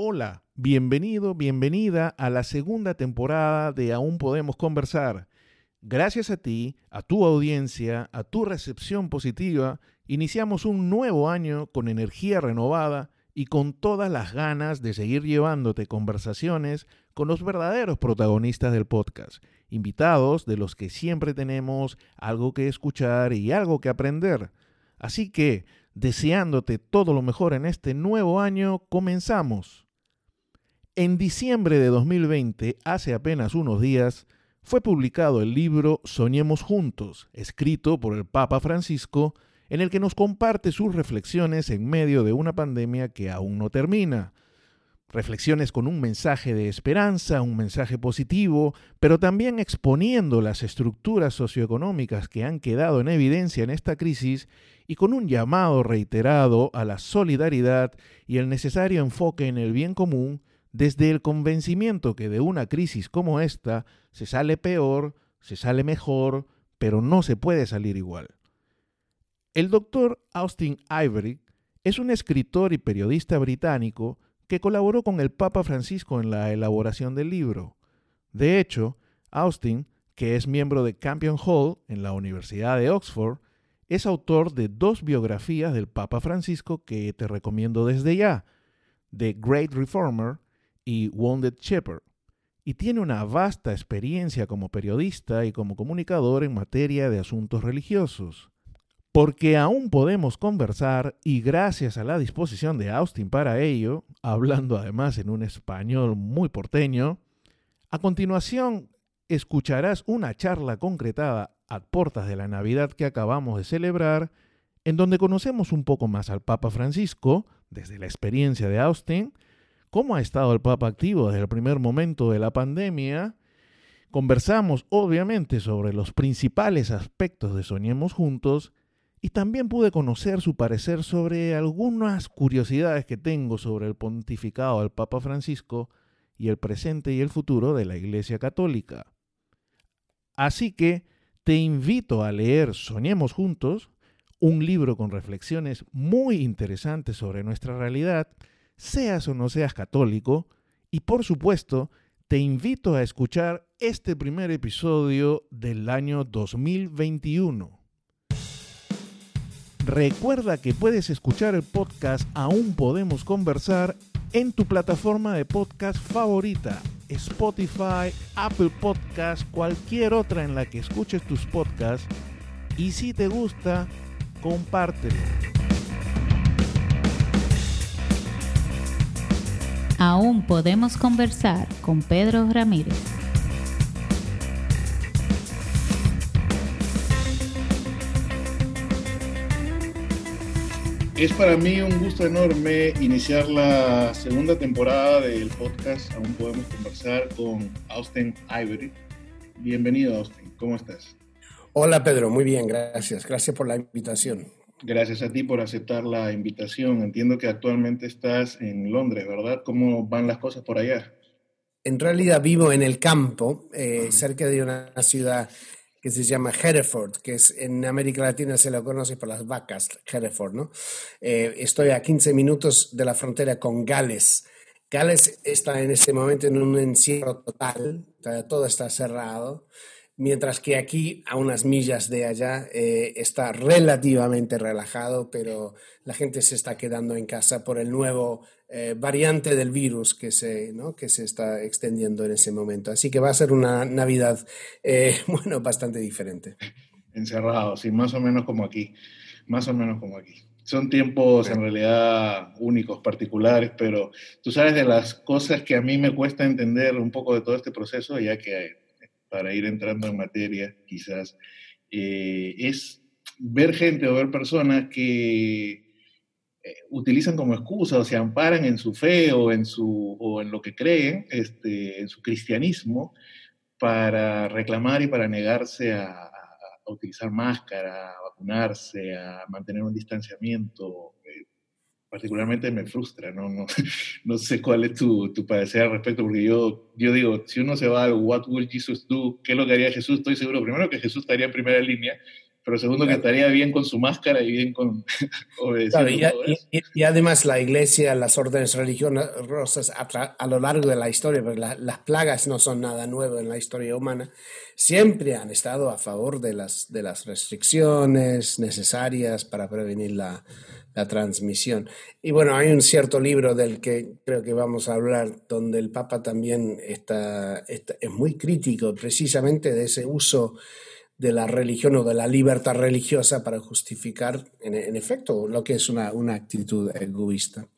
Hola, bienvenido, bienvenida a la segunda temporada de Aún Podemos Conversar. Gracias a ti, a tu audiencia, a tu recepción positiva, iniciamos un nuevo año con energía renovada y con todas las ganas de seguir llevándote conversaciones con los verdaderos protagonistas del podcast, invitados de los que siempre tenemos algo que escuchar y algo que aprender. Así que, deseándote todo lo mejor en este nuevo año, comenzamos. En diciembre de 2020, hace apenas unos días, fue publicado el libro Soñemos Juntos, escrito por el Papa Francisco, en el que nos comparte sus reflexiones en medio de una pandemia que aún no termina. Reflexiones con un mensaje de esperanza, un mensaje positivo, pero también exponiendo las estructuras socioeconómicas que han quedado en evidencia en esta crisis y con un llamado reiterado a la solidaridad y el necesario enfoque en el bien común desde el convencimiento que de una crisis como esta se sale peor, se sale mejor, pero no se puede salir igual. El doctor Austin Ivory es un escritor y periodista británico que colaboró con el Papa Francisco en la elaboración del libro. De hecho, Austin, que es miembro de Campion Hall en la Universidad de Oxford, es autor de dos biografías del Papa Francisco que te recomiendo desde ya, The Great Reformer y Wounded Shepherd, y tiene una vasta experiencia como periodista y como comunicador en materia de asuntos religiosos. Porque aún podemos conversar y gracias a la disposición de Austin para ello, hablando además en un español muy porteño, a continuación escucharás una charla concretada a puertas de la Navidad que acabamos de celebrar, en donde conocemos un poco más al Papa Francisco, desde la experiencia de Austin, cómo ha estado el Papa activo desde el primer momento de la pandemia. Conversamos obviamente sobre los principales aspectos de Soñemos Juntos y también pude conocer su parecer sobre algunas curiosidades que tengo sobre el pontificado del Papa Francisco y el presente y el futuro de la Iglesia Católica. Así que te invito a leer Soñemos Juntos, un libro con reflexiones muy interesantes sobre nuestra realidad seas o no seas católico, y por supuesto, te invito a escuchar este primer episodio del año 2021. Recuerda que puedes escuchar el podcast Aún Podemos Conversar en tu plataforma de podcast favorita, Spotify, Apple Podcast, cualquier otra en la que escuches tus podcasts. Y si te gusta, compártelo. Aún podemos conversar con Pedro Ramírez. Es para mí un gusto enorme iniciar la segunda temporada del podcast Aún podemos conversar con Austin Ivory. Bienvenido Austin, ¿cómo estás? Hola Pedro, muy bien, gracias. Gracias por la invitación. Gracias a ti por aceptar la invitación. Entiendo que actualmente estás en Londres, ¿verdad? ¿Cómo van las cosas por allá? En realidad vivo en el campo, eh, cerca de una ciudad que se llama Hereford, que es en América Latina se lo conoce por las vacas, Hereford, ¿no? Eh, estoy a 15 minutos de la frontera con Gales. Gales está en este momento en un encierro total, todo está cerrado mientras que aquí, a unas millas de allá, eh, está relativamente relajado, pero la gente se está quedando en casa por el nuevo eh, variante del virus que se, que se está extendiendo en ese momento. Así que va a ser una Navidad, eh, bueno, bastante diferente. Encerrado, sí, más o menos como aquí, más o menos como aquí. Son tiempos en realidad únicos, particulares, pero tú sabes de las cosas que a mí me cuesta entender un poco de todo este proceso, ya que para ir entrando en materia, quizás, eh, es ver gente o ver personas que eh, utilizan como excusa o se amparan en su fe o en, su, o en lo que creen, este, en su cristianismo, para reclamar y para negarse a, a utilizar máscara, a vacunarse, a mantener un distanciamiento particularmente me frustra, ¿no? No, no sé cuál es tu, tu, parecer al respecto, porque yo, yo digo, si uno se va al What will Jesus do? ¿Qué es lo que haría Jesús? Estoy seguro, primero, que Jesús estaría en primera línea, pero segundo que estaría bien con su máscara y bien con obedeciendo y, además la iglesia, las órdenes religiosas a, lo largo de la historia, porque las plagas no son nada nuevo en la historia humana, siempre han estado a favor de las, de las restricciones necesarias para prevenir la, la transmisión. Y bueno, hay un cierto libro del que creo que vamos a hablar, donde el Papa también está, es muy crítico precisamente de ese uso de la religión o de la libertad religiosa para justificar, en, efecto, lo que es una, una, actitud egoísta.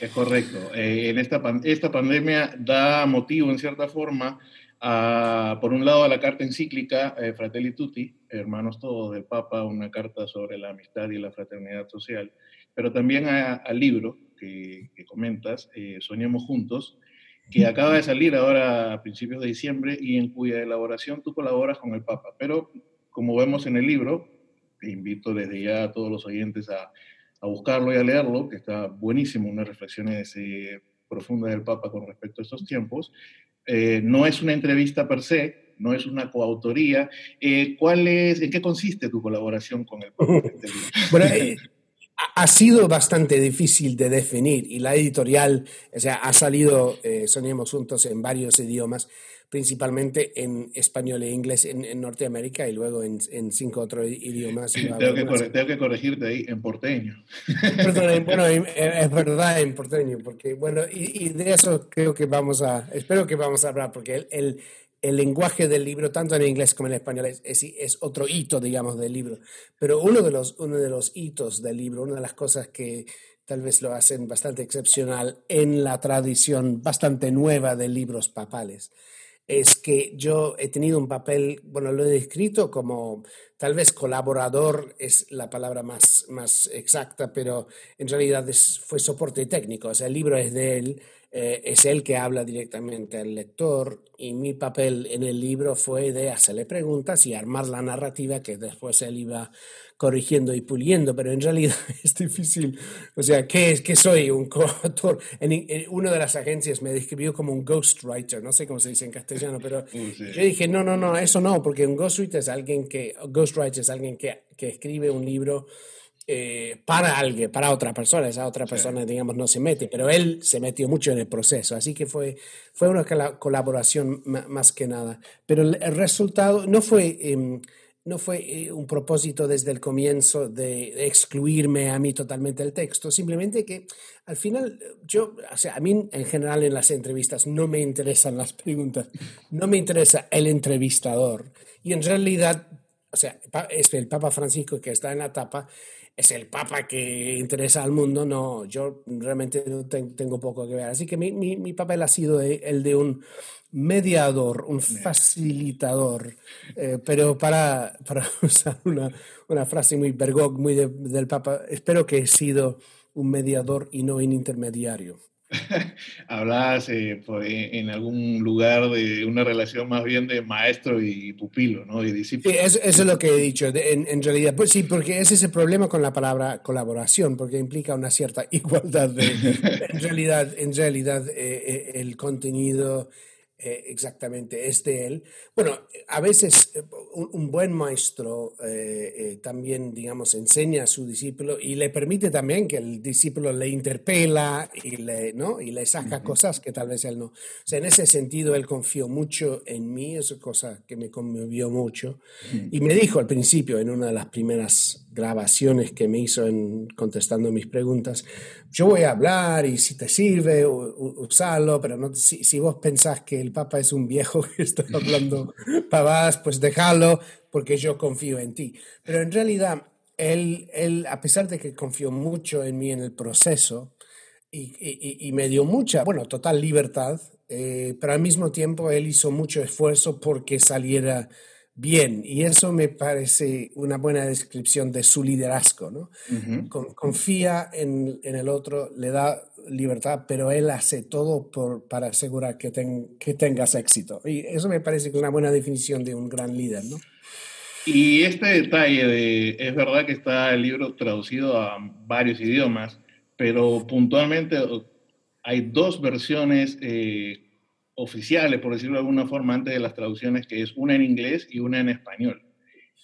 Es correcto. Eh, en esta, esta pandemia da motivo, en cierta forma, a, por un lado, a la carta encíclica eh, Fratelli Tutti, Hermanos Todos del Papa, una carta sobre la amistad y la fraternidad social, pero también al libro que, comentas, eh, Soñemos Juntos, que acaba de salir ahora a principios de diciembre y en cuya elaboración tú colaboras con el Papa. Pero como vemos en el libro, te invito desde ya a todos los oyentes a, a buscarlo y a leerlo, que está buenísimo, unas reflexiones eh, profundas del Papa con respecto a estos tiempos. Eh, no es una entrevista per se, no es una coautoría. ¿cuál es, ¿En qué consiste tu colaboración con el Papa? bueno, ha sido bastante difícil de definir y la editorial, o sea, ha salido, eh, Soñemos Juntos, en varios idiomas, principalmente en español e inglés en, Norteamérica y luego en, cinco otros idiomas. tengo, que corregirte ahí, en porteño. Perdón, bueno, es verdad en porteño, porque bueno, y, de eso creo que vamos a, espero que vamos a hablar, porque el el lenguaje del libro, tanto en inglés como en español, es, otro hito, digamos, del libro. Pero uno de, los, hitos del libro, una de las cosas que tal vez lo hacen bastante excepcional en la tradición bastante nueva de libros papales, es que yo he tenido un papel, bueno, lo he descrito como tal vez colaborador es la palabra más exacta, pero en realidad fue soporte técnico, o sea, el libro es de él, eh, es él que habla directamente al lector y mi papel en el libro fue de hacerle preguntas y armar la narrativa que después él iba corrigiendo y puliendo, pero en realidad es difícil. O sea, ¿qué, es, que soy? Un coautor. En, en, una de las agencias me describió como un ghostwriter, no sé cómo se dice en castellano, pero yo dije, no, no, no, eso no, porque un ghostwriter es alguien que, ghostwriter es alguien que, que escribe un libro eh, para alguien, para otra persona, esa otra persona, digamos, no se mete, pero él se metió mucho en el proceso, así que fue, fue una colaboración más que nada. Pero el, resultado no fue, em, no fue eh, un propósito desde el comienzo de, excluirme a mí totalmente el texto, simplemente que al final yo, o sea, a mí en general en las entrevistas no me interesan las preguntas, no me interesa el entrevistador. Y en realidad, o sea, es el Papa Francisco que está en la tapa es el Papa que interesa al mundo, no, yo realmente tengo poco que ver. Así que mi, mi, papel ha sido el de un mediador, un facilitador, eh, pero para, para usar una, una, frase muy Bergog, muy del Papa, espero que he sido un mediador y no un intermediario. Hablabas eh, en algún lugar de una relación más bien de maestro y pupilo, ¿no? Y discípulo. Sí, eso, es lo que he dicho, en, realidad. Pues sí, porque ese es el problema con la palabra colaboración, porque implica una cierta igualdad de... en realidad, en realidad eh, eh, el contenido eh, exactamente es de él. Bueno, a veces eh, un, buen maestro eh, también, digamos, enseña a su discípulo y le permite también que el discípulo le interpela y le, ¿no? y le saca cosas que tal vez él no. O sea, en ese sentido, él confió mucho en mí, es cosa que me conmovió mucho. Y me dijo al principio, en una de las primeras grabaciones que me hizo en contestando mis preguntas, yo voy a hablar y si te sirve, usarlo, pero no, si, si vos pensás que el Papa es un viejo que está hablando pavadas, pues déjalo porque yo confío en ti. Pero en realidad, él, él a pesar de que confió mucho en mí en el proceso y, y, me dio mucha, bueno, total libertad, eh, pero al mismo tiempo él hizo mucho esfuerzo porque saliera bien. Y eso me parece una buena descripción de su liderazgo, ¿no? confía en, en, el otro, le da libertad, pero él hace todo por, para asegurar que, que tengas éxito. Y eso me parece que es una buena definición de un gran líder, ¿no? Y este detalle de, es verdad que está el libro traducido a varios idiomas, pero puntualmente hay dos versiones eh, oficiales, por decirlo de alguna forma, antes de las traducciones, que es una en inglés y una en español.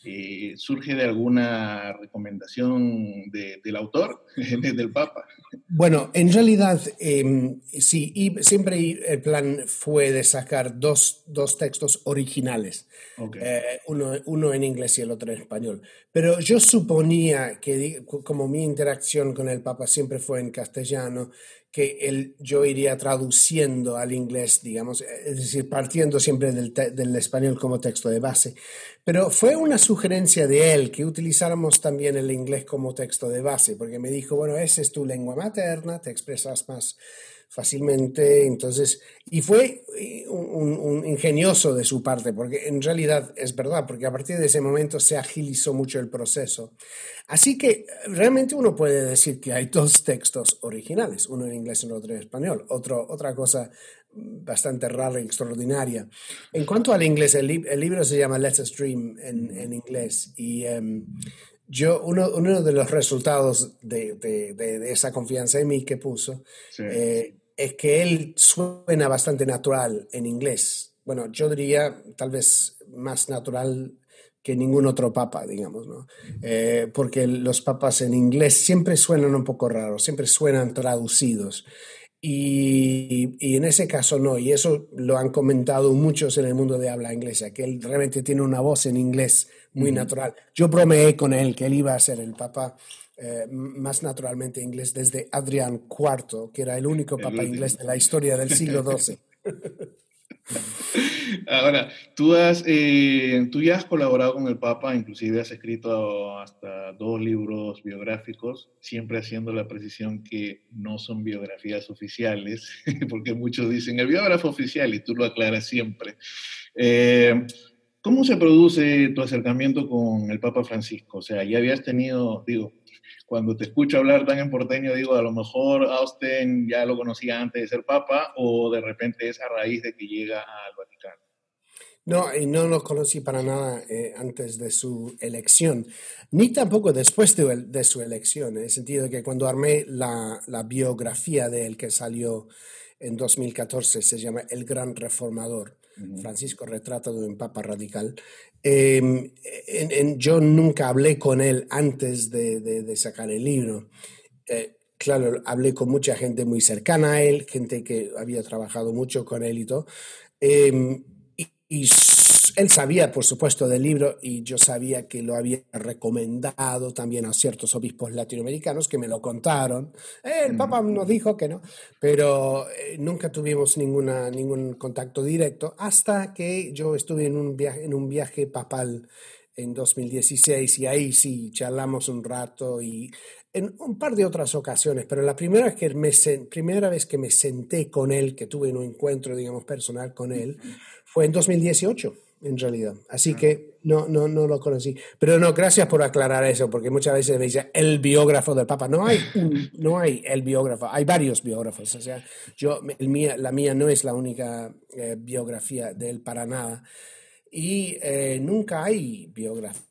eh, ¿surge de alguna recomendación del autor, del Papa? Bueno, en realidad em, sí, y siempre el plan fue de sacar dos, dos textos originales, eh, uno, uno, en inglés y el otro en español. Pero yo suponía que como mi interacción con el Papa siempre fue en castellano, que él, yo iría traduciendo al inglés, digamos, es decir, partiendo siempre del, del, español como texto de base. Pero fue una sugerencia de él que utilizáramos también el inglés como texto de base, porque me dijo, bueno, esa es tu lengua materna, te expresas más fácilmente. Entonces, y fue eh, un, ingenioso de su parte, porque en realidad es verdad, porque a partir de ese momento se agilizó mucho el proceso. Así que realmente uno puede decir que hay dos textos originales, uno en inglés y otro en español. Otro, otra cosa bastante rara y extraordinaria. En cuanto al inglés, el, libro se llama Let's Stream en, inglés y em, yo, uno, uno, de los resultados de, de, esa confianza en mí que puso eh, es que él suena bastante natural en inglés. Bueno, yo diría tal vez más natural que ningún otro papa, digamos, ¿no? Eh, porque los papas en inglés siempre suenan un poco raros, siempre suenan traducidos. Y, y, en ese caso no, y eso lo han comentado muchos en el mundo de habla inglesa, que él realmente tiene una voz en inglés muy natural. Yo bromeé con él que él iba a ser el papa eh, más naturalmente inglés desde Adrián IV, que era el único papa inglés de la historia del siglo XII. Ahora, tú, has, eh, tú ya has colaborado con el Papa, inclusive has escrito hasta dos libros biográficos, siempre haciendo la precisión que no son biografías oficiales, porque muchos dicen el biógrafo oficial y tú lo aclaras siempre. Eh, ¿Cómo se produce tu acercamiento con el Papa Francisco? O sea, ya habías tenido, digo, cuando te escucho hablar tan en porteño, digo, a lo mejor Austin ya lo conocía antes de ser papa o de repente es a raíz de que llega al Vaticano. No, y no lo conocí para nada eh, antes de su elección, ni tampoco después de, su elección, en el sentido de que cuando armé la, la biografía de él que salió en 2014, se llama El Gran Reformador, Francisco Retrato de un Papa Radical, Em, yo nunca hablé con él antes de, sacar el libro. Eh, claro, hablé con mucha gente muy cercana a él, gente que había trabajado mucho con él y todo. Em, y él sabía, por supuesto, del libro y yo sabía que lo había recomendado también a ciertos obispos latinoamericanos que me lo contaron. Eh, el Papa nos dijo que no, pero eh, nunca tuvimos ninguna, ningún contacto directo hasta que yo estuve en un viaje, en un viaje papal en 2016 y ahí sí charlamos un rato y en un par de otras ocasiones, pero la primera vez que me, primera vez que me senté con él, que tuve un encuentro, digamos, personal con él, fue en 2018 en realidad. Así que no, no, no lo conocí. Pero no, gracias por aclarar eso, porque muchas veces me dice el biógrafo del Papa. No hay, no hay el biógrafo, hay varios biógrafos. O sea, yo, el mía, la mía no es la única eh, biografía de él para nada. Y eh, nunca hay biógrafos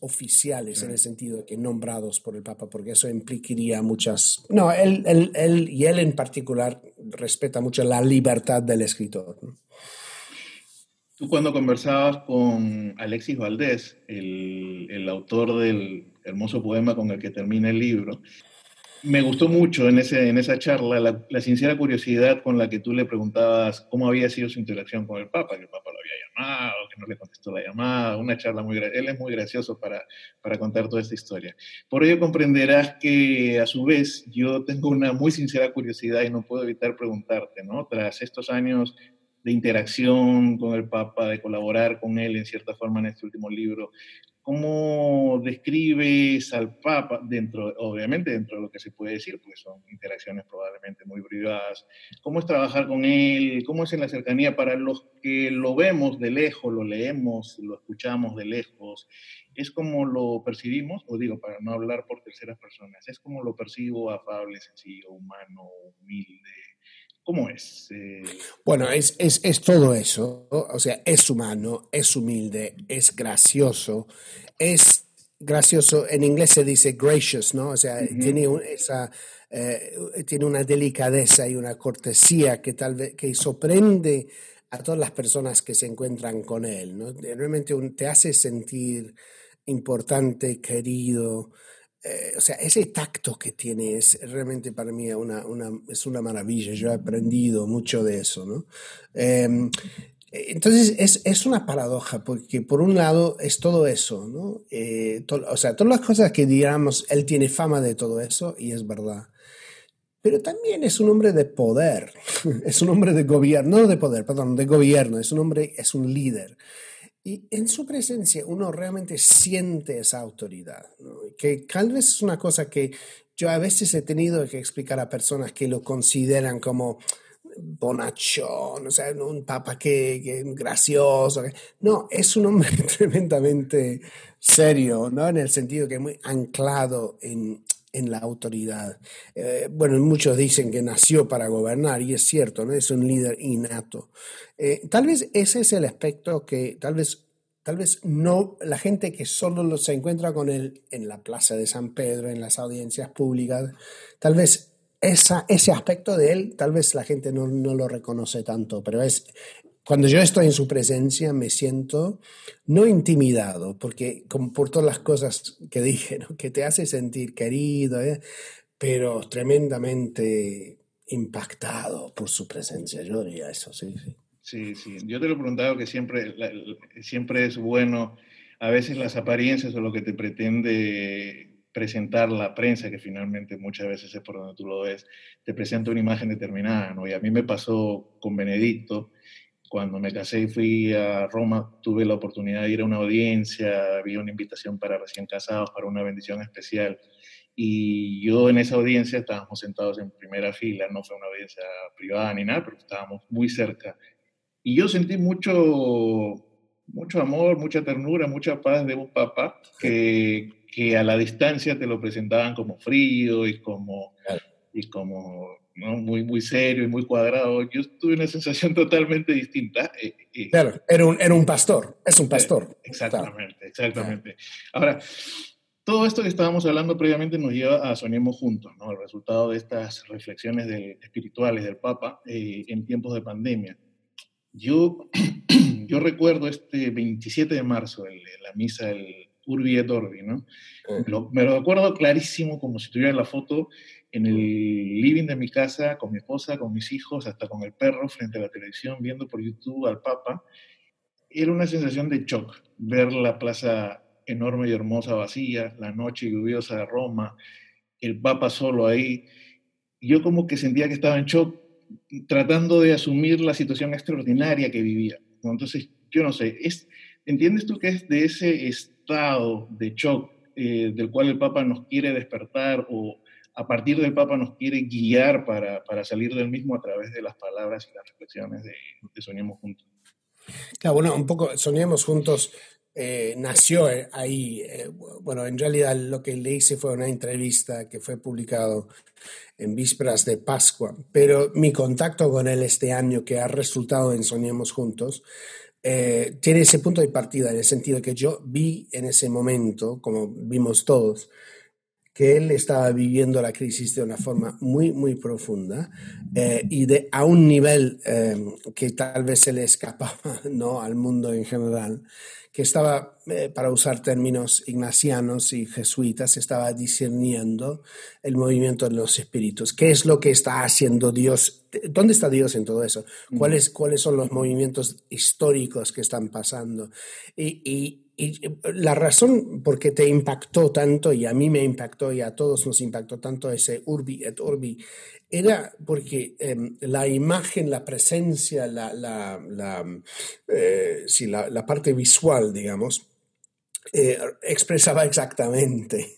oficiales en el sentido de que nombrados por el Papa, porque eso implicaría muchas... No, él, él, él y él en particular respeta mucho la libertad del escritor. Tú cuando conversabas con Alexis Valdés, el, autor del hermoso poema con el que termina el libro, me gustó mucho en, ese, en esa charla la, sincera curiosidad con la que tú le preguntabas cómo había sido su interacción con el Papa, que el Papa lo había llamado, que no le contestó la llamada, una charla muy... Él es muy gracioso para, para contar toda esta historia. Por ello comprenderás que a su vez yo tengo una muy sincera curiosidad y no puedo evitar preguntarte, ¿no? Tras estos años de interacción con el Papa, de colaborar con él en cierta forma en este último libro. ¿Cómo describes al Papa dentro, obviamente dentro de lo que se puede decir, porque son interacciones probablemente muy privadas? ¿Cómo es trabajar con él? ¿Cómo es en la cercanía para los que lo vemos de lejos, lo leemos, lo escuchamos de lejos? ¿Es como lo percibimos? O digo, para no hablar por terceras personas, ¿es como lo percibo afable, sencillo, humano, humilde? ¿Cómo es? Eh, bueno, es, es, es, todo eso. O sea, es humano, es humilde, es gracioso, es gracioso. En inglés se dice gracious, ¿no? O sea, tiene, esa, eh, tiene una delicadeza y una cortesía que tal vez que sorprende a todas las personas que se encuentran con él. ¿no? Realmente te hace sentir importante, querido. Eh, o sea, ese tacto que tiene es realmente para mí una, una, es una maravilla. Yo he aprendido mucho de eso. ¿no? Em, entonces es, es, una paradoja, porque por un lado es todo eso, ¿no? Eh, o sea, todas las cosas que digamos, él tiene fama de todo eso, y es verdad. Pero también es un hombre de poder, es un hombre de gobierno, no de poder, perdón, de gobierno, es un hombre, es un líder. Y en su presencia uno realmente siente esa autoridad, ¿no? que tal vez es una cosa que yo a veces he tenido que explicar a personas que lo consideran como, bonachón, o sea, un papa que, gracioso. No, es un hombre tremendamente serio, ¿no? En el sentido que muy anclado en, en la autoridad. Eh, bueno, muchos dicen que nació para gobernar y es cierto, ¿no? Es un líder innato. Eh, tal vez ese es el aspecto que tal vez tal vez no la gente que solo se encuentra con él en la plaza de San Pedro, en las audiencias públicas, tal vez ese aspecto de él tal vez la gente no, lo reconoce tanto, pero es cuando yo estoy en su presencia me siento no intimidado, porque como por todas las cosas que dije, que te hace sentir querido, ¿eh? pero tremendamente impactado por su presencia. Yo diría eso, sí, sí. Sí, sí. Yo te lo he preguntado que siempre, siempre es bueno, a veces las apariencias o lo que te pretende presentar la prensa, que finalmente muchas veces es por donde tú lo ves, te presenta una imagen determinada, ¿no? Y a mí me pasó con Benedicto, cuando me casé y fui a Roma, tuve la oportunidad de ir a una audiencia, había una invitación para recién casados, para una bendición especial, y yo en esa audiencia estábamos sentados en primera fila, no fue una audiencia privada ni nada, pero estábamos muy cerca. Y yo sentí mucho, mucho amor, mucha ternura, mucha paz de un papá que, que a la distancia te lo presentaban como frío y como, y como ¿no? muy, muy serio y muy cuadrado. Yo tuve una sensación totalmente distinta. Eh, eh. claro, era un, era un pastor, es un pastor. Exactamente, exactamente. Ahora, todo esto que estábamos hablando previamente nos lleva a Soñemos Juntos, ¿no? el resultado de estas reflexiones espirituales del Papa eh, en tiempos de pandemia. Yo, yo recuerdo este 27 de marzo, la misa del Urbi et Orbi, ¿no? me lo acuerdo clarísimo, como si tuviera la foto en el living de mi casa, con mi esposa, con mis hijos, hasta con el perro frente a la televisión, viendo por YouTube al Papa. Era una sensación de shock ver la plaza enorme y hermosa vacía, la noche lluviosa de Roma, el Papa solo ahí. Yo como que sentía que estaba en shock tratando de asumir la situación extraordinaria que vivía. Entonces, yo no sé, es, ¿entiendes tú que es de ese estado de shock eh, del cual el Papa nos quiere despertar o a partir del Papa nos quiere guiar para, para salir del mismo a través de las palabras y las reflexiones de, de Soñemos Juntos. Claro, bueno, un poco Soñemos Juntos eh, nació eh, ahí. bueno, en realidad lo que le hice fue una entrevista que fue publicado en vísperas de Pascua, pero mi contacto con él este año, que ha resultado en Soñemos Juntos, eh, tiene ese punto de partida en el sentido que yo vi en ese momento, como vimos todos, que él estaba viviendo la crisis de una forma muy, muy profunda eh, y de, a un nivel eh, que tal vez se le escapaba ¿no? al mundo en general que estaba, eh, para usar términos ignacianos y jesuitas, estaba discerniendo el movimiento de los espíritus. ¿Qué es lo que está haciendo Dios? ¿Dónde está Dios en todo eso? ¿Cuáles, cuáles son los movimientos históricos que están pasando? Y, y, y la razón por qué te impactó tanto, y a mí me impactó y a todos nos impactó tanto ese Urbi et Orbi, era porque em, la imagen, la presencia, la, la, la, eh, la, parte visual, digamos, eh, expresaba exactamente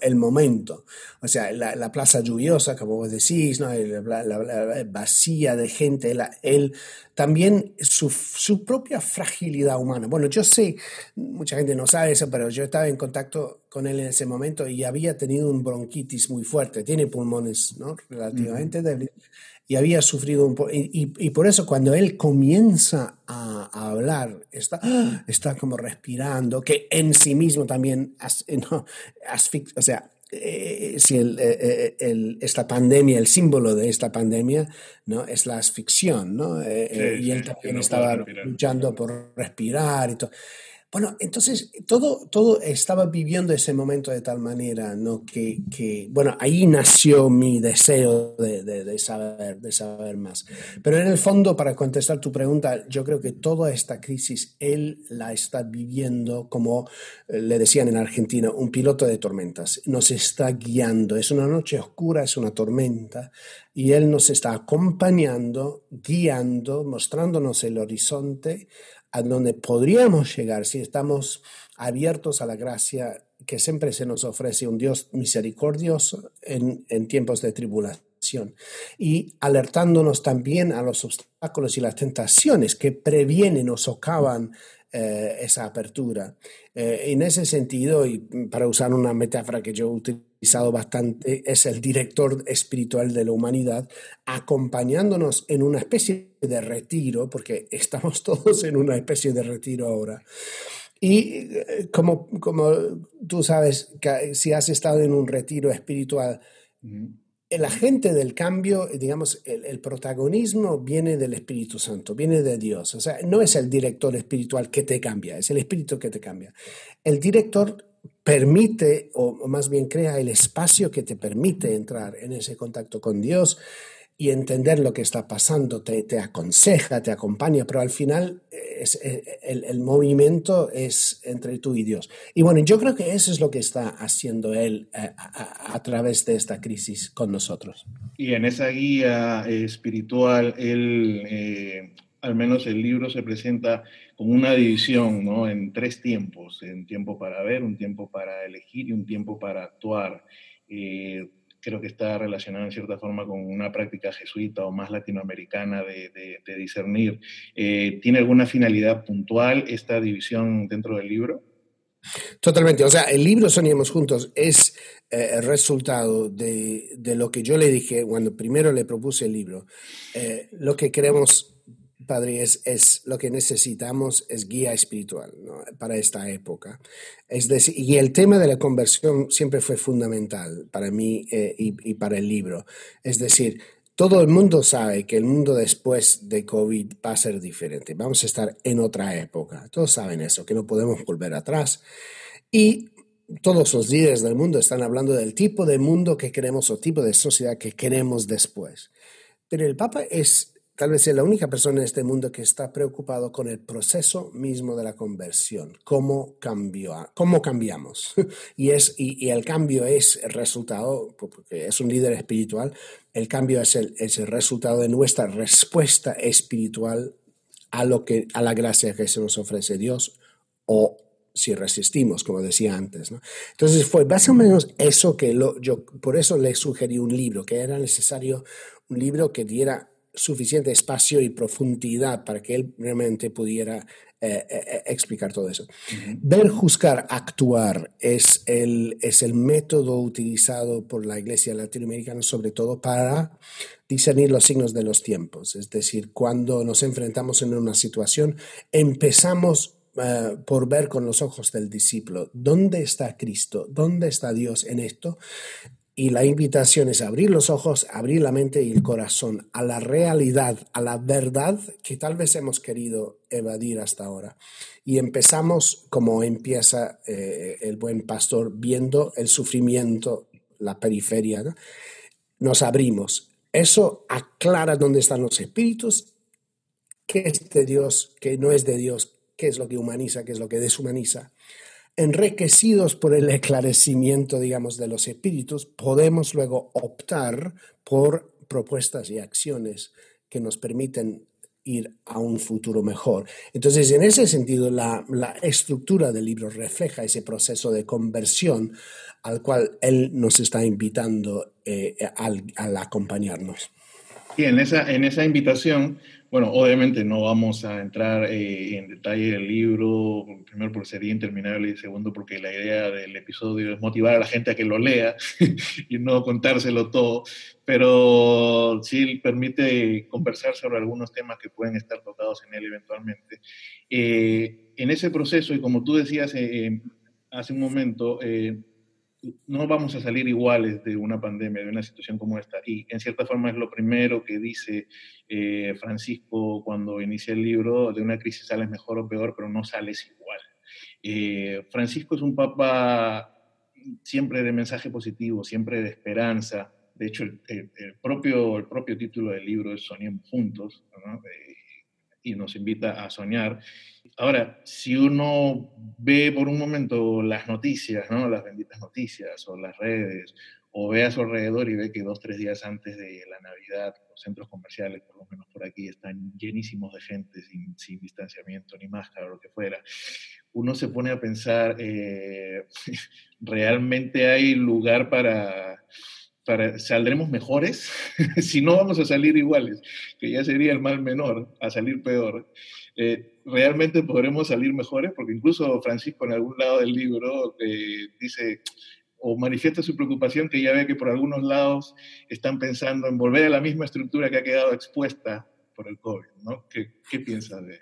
el momento. O sea, la, plaza lluviosa, como vos decís, ¿no? la, vacía de gente, él también su, su, propia fragilidad humana. Bueno, yo sé, mucha gente no sabe eso, pero yo estaba en contacto con él en ese momento y había tenido un bronquitis muy fuerte. Tiene pulmones ¿no? relativamente débiles y había sufrido un poco. Y, y, por eso cuando él comienza a, a hablar, está, está como respirando, que en sí mismo también, no, o sea, eh, si eh, el, esta pandemia, el símbolo de esta pandemia, ¿no? es la asfixión, ¿no? y él también estaba luchando por respirar y todo. Bueno, entonces todo, todo estaba viviendo ese momento de tal manera, ¿no? Que, que bueno, ahí nació mi deseo de, de, saber, de saber más. Pero en el fondo, para contestar tu pregunta, yo creo que toda esta crisis él la está viviendo como eh, le decían en Argentina, un piloto de tormentas. Nos está guiando. Es una noche oscura, es una tormenta, y él nos está acompañando, guiando, mostrándonos el horizonte a donde podríamos llegar si estamos abiertos a la gracia que siempre se nos ofrece un Dios misericordioso en, tiempos de tribulación y alertándonos también a los obstáculos y las tentaciones que previenen o socavan eh, esa apertura. Eh, en ese sentido, y para usar una metáfora que yo he utilizado bastante, es el director espiritual de la humanidad, acompañándonos en una especie de retiro, porque estamos todos en una especie de retiro ahora. Y eh, como, como tú sabes, que si has estado en un retiro espiritual, el agente del cambio, digamos, el, protagonismo viene del Espíritu Santo, viene de Dios. O sea, no es el director espiritual que te cambia, es el Espíritu que te cambia. El director permite, o más bien crea el espacio que te permite entrar en ese contacto con Dios y entender lo que está pasando, te, aconseja, te acompaña, pero al final es, eh, el, movimiento es entre tú y Dios. Y bueno, yo creo que eso es lo que está haciendo Él eh, a, través de esta crisis con nosotros. Y en esa guía espiritual, Él, eh, al menos el libro se presenta como una división ¿no? en tres tiempos, un tiempo para ver, un tiempo para elegir y un tiempo para actuar creo que está relacionado en cierta forma con una práctica jesuita o más latinoamericana de, discernir. Eh, ¿Tiene alguna finalidad puntual esta división dentro del libro? Totalmente. O sea, el libro Soñemos Juntos es eh, el resultado de, lo que yo le dije cuando primero le propuse el libro. Eh, lo que queremos Padre, es, lo que necesitamos es guía espiritual para esta época. Es decir, y el tema de la conversión siempre fue fundamental para mí eh, y, para el libro. Es decir, todo el mundo sabe que el mundo después de COVID va a ser diferente. Vamos a estar en otra época. Todos saben eso, que no podemos volver atrás. Y todos los líderes del mundo están hablando del tipo de mundo que queremos o tipo de sociedad que queremos después. Pero el Papa es Tal vez es la única persona en este mundo que está preocupado con el proceso mismo de la conversión, cómo, cambió, cómo cambiamos. y, es, y, el cambio es el resultado, porque es un líder espiritual, el cambio es el, es el resultado de nuestra respuesta espiritual a, lo que, a la gracia que se nos ofrece Dios o si resistimos, como decía antes. Entonces fue más o menos eso que yo, por eso le sugerí un libro, que era necesario un libro que diera suficiente espacio y profundidad para que él realmente pudiera eh, eh, eh, explicar todo eso. Ver, juzgar, actuar es el, es el método utilizado por la Iglesia latinoamericana sobre todo para discernir los signos de los tiempos. Es decir, cuando nos enfrentamos en una situación, empezamos por ver con los ojos del discípulo dónde está Cristo, dónde está Dios en esto y la invitación es abrir los ojos, abrir la mente y el corazón a la realidad, a la verdad que tal vez hemos querido evadir hasta ahora. Y empezamos como empieza eh, el buen pastor viendo el sufrimiento, la periferia. Nos abrimos. Eso aclara dónde están los espíritus, qué es de Dios, qué no es de Dios, qué es lo que humaniza, qué es lo que deshumaniza enriquecidos por el esclarecimiento, digamos, de los espíritus, podemos luego optar por propuestas y acciones que nos permiten ir a un futuro mejor. Entonces, en ese sentido, la, estructura del libro refleja ese proceso de conversión al cual él nos está invitando eh, al, acompañarnos. Y en esa, en esa invitación bueno, obviamente no vamos a entrar eh, en detalle del libro, primero porque sería interminable y segundo porque la idea del episodio es motivar a la gente a que lo lea y no contárselo todo, pero sí permite conversar sobre algunos temas que pueden estar tocados en él eventualmente. Eh, en ese proceso, y como tú decías eh, hace un momento, no vamos a salir iguales de una pandemia, de una situación como esta. Y en cierta forma es lo primero que dice eh, Francisco cuando inicia el libro, de una crisis sales mejor o peor, pero no sales igual. Eh, Francisco es un papa siempre de mensaje positivo, siempre de esperanza. De hecho, el, propio, el propio título del libro es Soñemos Juntos, y nos invita a soñar. Ahora, si uno ve por un momento las noticias, ¿no? las benditas noticias o las redes, o ve a su alrededor y ve que dos, tres días antes de la Navidad, los centros comerciales, por lo menos por aquí, están llenísimos de gente sin, sin distanciamiento ni máscara o lo que fuera, uno se pone a pensar, eh, ¿realmente hay lugar para saldremos mejores, si no vamos a salir iguales, que ya sería el mal menor, a salir peor, eh, realmente podremos salir mejores, porque incluso Francisco en algún lado del libro eh, dice o manifiesta su preocupación que ya ve que por algunos lados están pensando en volver a la misma estructura que ha quedado expuesta por el COVID, ¿no? ¿Qué, qué piensa de...?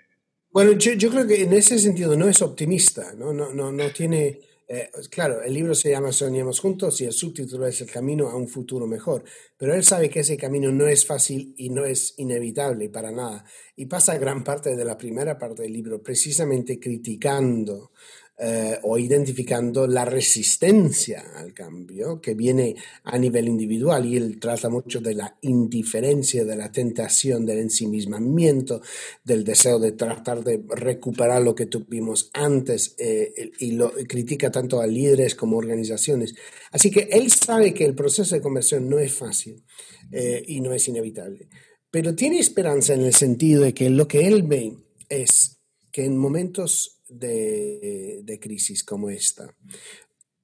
Bueno, yo, yo, creo que en ese sentido no es optimista, no, no, no, no tiene eh, claro, el libro se llama Soñemos Juntos y el subtítulo es El camino a un futuro mejor, pero él sabe que ese camino no es fácil y no es inevitable para nada. Y pasa gran parte de la primera parte del libro precisamente criticando eh, o identificando la resistencia al cambio que viene a nivel individual y él trata mucho de la indiferencia, de la tentación, del ensimismamiento, del deseo de tratar de recuperar lo que tuvimos antes eh, y lo critica tanto a líderes como organizaciones. Así que él sabe que el proceso de conversión no es fácil eh, y no es inevitable, pero tiene esperanza en el sentido de que lo que él ve es que en momentos de, crisis como esta.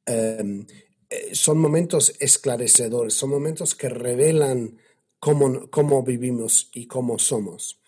Em, eh, son momentos esclarecedores, son momentos que revelan cómo, cómo vivimos y cómo somos.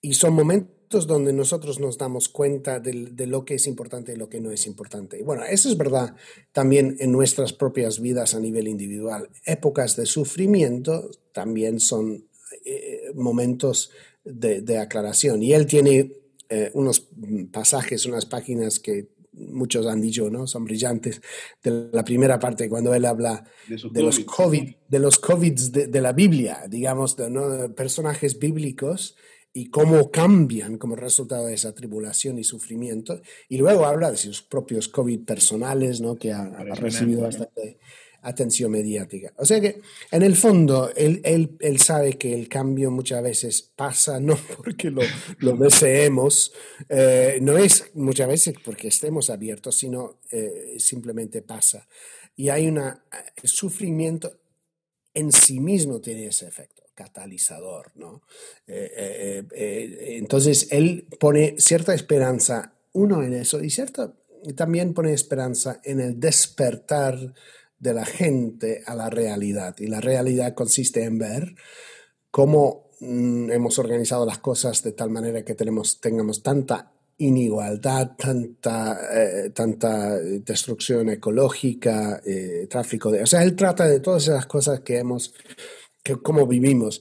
Y son momentos donde nosotros nos damos cuenta de, de, lo que es importante y lo que no es importante. Y bueno, eso es verdad también en nuestras propias vidas a nivel individual. Épocas de sufrimiento también son eh, momentos de, de, aclaración. Y él tiene eh, unos pasajes, unas páginas que muchos han dicho, ¿no? Son brillantes, de la primera parte, cuando él habla de, los COVID, de los COVIDs de, la Biblia, digamos, de personajes bíblicos y cómo cambian como resultado de esa tribulación y sufrimiento. Y luego habla de sus propios COVID personales, ¿no? Que ha, ha recibido bastante atención mediática. O sea que, en el fondo, él, él, él sabe que el cambio muchas veces pasa no porque lo, lo deseemos, eh, no es muchas veces porque estemos abiertos, sino eh, simplemente pasa. Y hay una, el sufrimiento en sí mismo tiene ese efecto catalizador, ¿no? Eh, entonces, él pone cierta esperanza, uno en eso, y cierta, también pone esperanza en el despertar de la gente a la realidad. Y la realidad consiste en ver cómo mm, hemos organizado las cosas de tal manera que tenemos, tengamos tanta inigualdad, tanta, eh, tanta destrucción ecológica, eh, tráfico de... O sea, él trata de todas esas cosas que hemos, que cómo vivimos.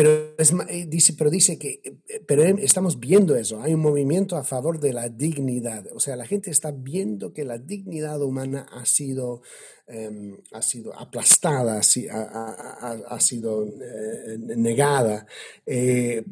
Pero, eh, dice, pero dice que eh, pero estamos viendo eso, hay un movimiento a favor de la dignidad, o sea, la gente está viendo que la dignidad humana ha sido, em, ha sido aplastada, ha, sido eh, negada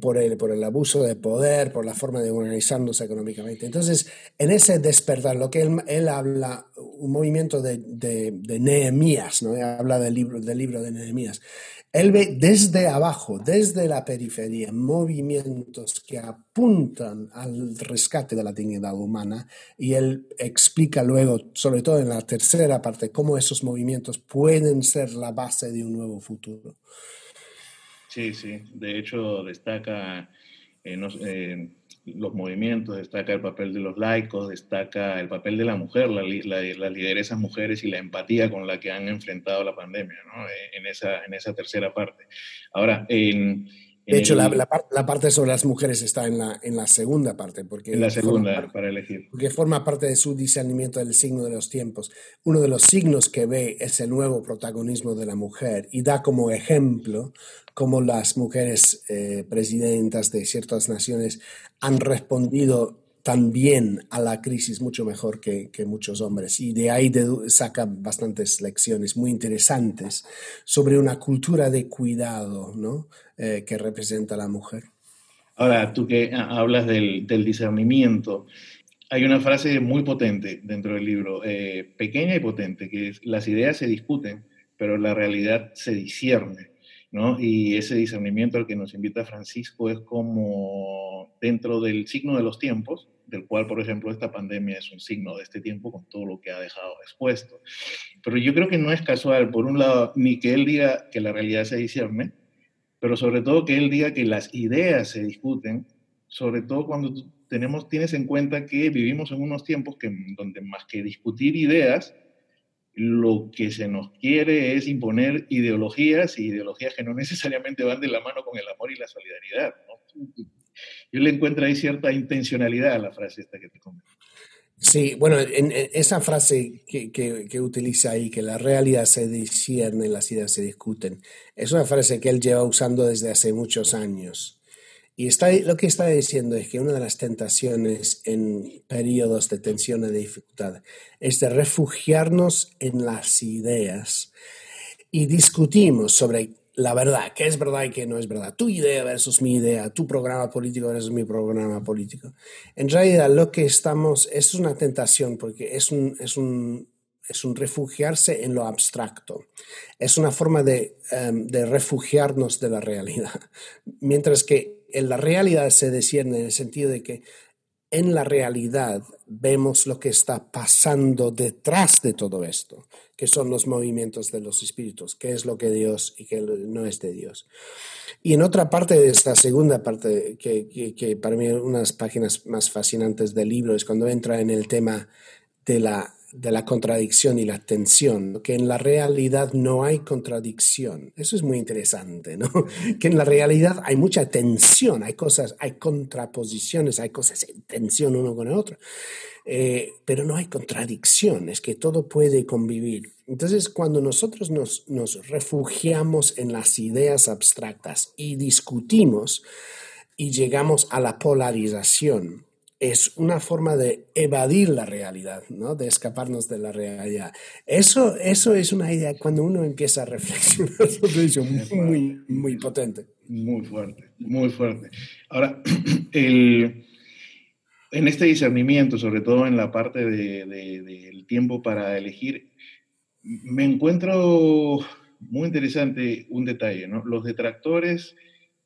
por, el, por el abuso de poder, por la forma de organizarnos económicamente. Entonces, en ese despertar, lo que él, habla, un movimiento de, de, de Nehemías, ¿no? habla del libro, del libro de Nehemías. Él ve desde abajo, desde la periferia, movimientos que apuntan al rescate de la dignidad humana y él explica luego, sobre todo en la tercera parte, cómo esos movimientos pueden ser la base de un nuevo futuro. Sí, sí, de hecho destaca en eh, los movimientos, destaca el papel de los laicos, destaca el papel de la mujer, la, las lideresas mujeres y la empatía con la que han enfrentado la pandemia, ¿no? Eh, en, esa, en esa tercera parte. Ahora, en, de hecho, la, la, parte sobre las mujeres está en la, en la segunda parte. Porque en la segunda, para elegir. Porque forma parte de su discernimiento del signo de los tiempos. Uno de los signos que ve es el nuevo protagonismo de la mujer y da como ejemplo cómo las mujeres eh, presidentas de ciertas naciones han respondido también a la crisis mucho mejor que, muchos hombres y de ahí saca bastantes lecciones muy interesantes sobre una cultura de cuidado ¿no? Eh, que representa la mujer. Ahora, tú que hablas del, discernimiento, hay una frase muy potente dentro del libro, eh, pequeña y potente, que es, las ideas se discuten, pero la realidad se discierne. ¿No? Y ese discernimiento al que nos invita Francisco es como dentro del signo de los tiempos, del cual, por ejemplo, esta pandemia es un signo de este tiempo con todo lo que ha dejado expuesto. Pero yo creo que no es casual, por un lado, ni que él diga que la realidad se discierne, pero sobre todo que él diga que las ideas se discuten, sobre todo cuando tenemos, tienes en cuenta que vivimos en unos tiempos que, donde más que discutir ideas, lo que se nos quiere es imponer ideologías y ideologías que no necesariamente van de la mano con el amor y la solidaridad. Yo le encuentro ahí cierta intencionalidad a la frase esta que te comento. Sí, bueno, en, esa frase que, que, utiliza ahí, que la realidad se discierne, las ideas se discuten, es una frase que él lleva usando desde hace muchos años. Y está, lo que está diciendo es que una de las tentaciones en periodos de tensión y de dificultad es de refugiarnos en las ideas y discutimos sobre la verdad, qué es verdad y qué no es verdad, tu idea versus mi idea, tu programa político versus mi programa político. En realidad lo que estamos, es una tentación porque es un, es un, es un refugiarse en lo abstracto. Es una forma de, em, de refugiarnos de la realidad. Mientras que en la realidad se desciende en el sentido de que en la realidad vemos lo que está pasando detrás de todo esto, que son los movimientos de los espíritus, qué es lo que Dios y qué no es de Dios. Y en otra parte de esta segunda parte, que, que, que para mí unas páginas más fascinantes del libro es cuando entra en el tema de la de la contradicción y la tensión, que en la realidad no hay contradicción. Eso es muy interesante, ¿no? Que en la realidad hay mucha tensión, hay cosas, hay contraposiciones, hay cosas en tensión uno con el otro, eh, pero no hay contradicción, es que todo puede convivir. Entonces, cuando nosotros nos, nos refugiamos en las ideas abstractas y discutimos y llegamos a la polarización, es una forma de evadir la realidad, ¿no? de escaparnos de la realidad. Eso, eso es una idea cuando uno empieza a reflexionar sobre eso, muy, muy potente. Muy fuerte, muy fuerte. Ahora, el, en este discernimiento, sobre todo en la parte del de, tiempo para elegir, me encuentro muy interesante un detalle, ¿no? Los detractores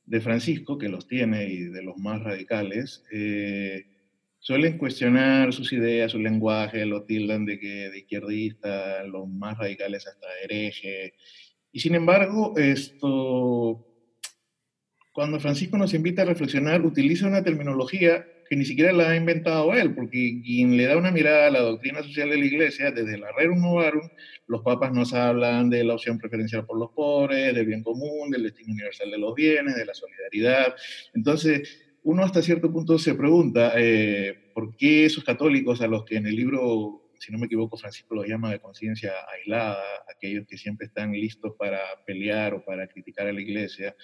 de Francisco, que los tiene y de los más radicales, eh, suelen cuestionar sus ideas, su lenguaje, lo tildan de que de izquierdista, los más radicales hasta hereje. Y sin embargo, esto, cuando Francisco nos invita a reflexionar, utiliza una terminología que ni siquiera la ha inventado él, porque quien le da una mirada a la doctrina social de la Iglesia, desde el Rerum Novarum, los papas nos hablan de la opción preferencial por los pobres, del bien común, del destino universal de los bienes, de la solidaridad. Entonces, uno hasta cierto punto se pregunta eh, por qué esos católicos a los que en el libro, si no me equivoco, Francisco los llama de conciencia aislada, aquellos que siempre están listos para pelear o para criticar a la iglesia,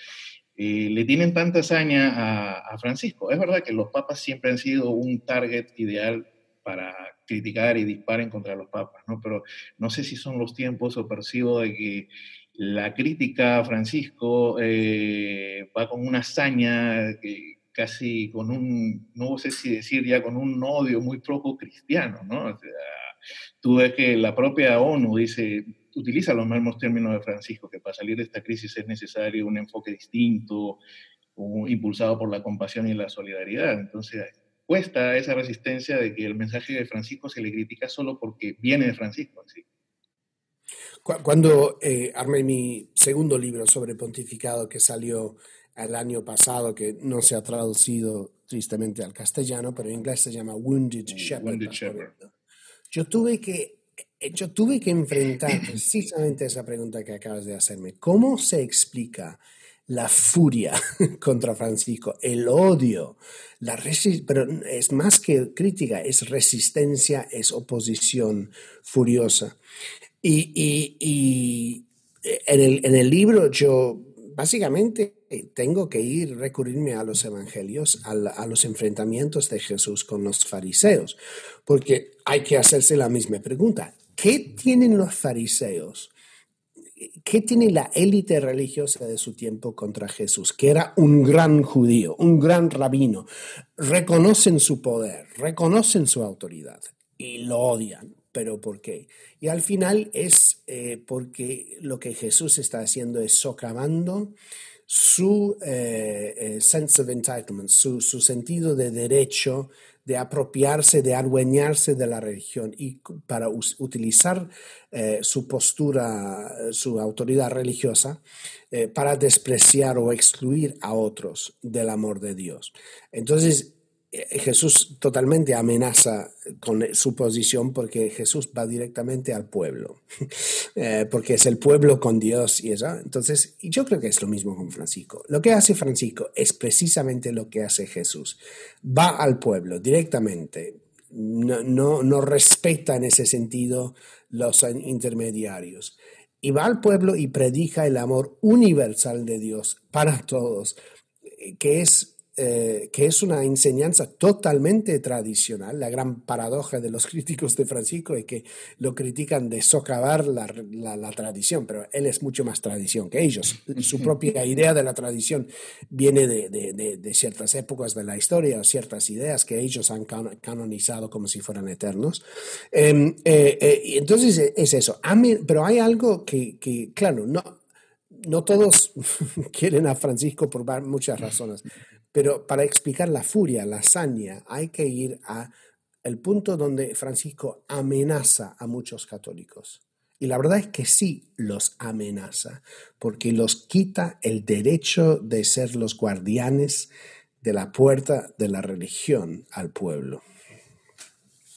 eh, le tienen tanta hazaña a, a, Francisco. Es verdad que los papas siempre han sido un target ideal para criticar y disparen contra los papas, ¿no? Pero no sé si son los tiempos o percibo de que la crítica a Francisco eh, va con una hazaña que, casi con un, no sé si decir ya con un odio muy poco cristiano, ¿no? O sea, tú ves que la propia ONU dice, utiliza los mismos términos de Francisco, que para salir de esta crisis es necesario un enfoque distinto, impulsado por la compasión y la solidaridad. Entonces, cuesta esa resistencia de que el mensaje de Francisco se le critica solo porque viene de Francisco. ¿sí? Cuando eh, armé mi segundo libro sobre pontificado que salió el año pasado, que no se ha traducido tristemente al castellano, pero en inglés se llama Wounded Shepherd. Yo tuve que yo tuve que enfrentar precisamente esa pregunta que acabas de hacerme. ¿Cómo se explica la furia contra Francisco, el odio, la pero es más que crítica, es resistencia, es oposición furiosa. Y, y, y en, el, en el libro yo básicamente tengo que ir, recurrirme a los evangelios, a, a, los enfrentamientos de Jesús con los fariseos, porque hay que hacerse la misma pregunta. ¿Qué tienen los fariseos? ¿Qué tiene la élite religiosa de su tiempo contra Jesús? Que era un gran judío, un gran rabino. Reconocen su poder, reconocen su autoridad y lo odian. ¿Pero por qué? Y al final es eh, porque lo que Jesús está haciendo es socavando su eh, eh, sense of entitlement, su, su sentido de derecho de apropiarse, de adueñarse de la religión y para utilizar eh, su postura, su autoridad religiosa, para despreciar o excluir a otros del amor de Dios. Entonces, Jesús totalmente amenaza con su posición porque Jesús va directamente al pueblo, eh, porque es el pueblo con Dios y eso. Entonces, yo creo que es lo mismo con Francisco. Lo que hace Francisco es precisamente lo que hace Jesús. Va al pueblo directamente, no, no, no respeta en ese sentido los intermediarios. Y va al pueblo y predica el amor universal de Dios para todos, que es eh, que es una enseñanza totalmente tradicional. La gran paradoja de los críticos de Francisco es que lo critican de socavar la, la, tradición, pero él es mucho más tradición que ellos. Su propia idea de la tradición viene de, de, de, ciertas épocas de la historia, ciertas ideas que ellos han canonizado como si fueran eternos. Em, eh, eh, entonces es eso. pero hay algo que, que claro, no, no todos quieren a Francisco por muchas razones, pero para explicar la furia, la hazaña, hay que ir a el punto donde Francisco amenaza a muchos católicos. Y la verdad es que sí los amenaza, porque los quita el derecho de ser los guardianes de la puerta de la religión al pueblo.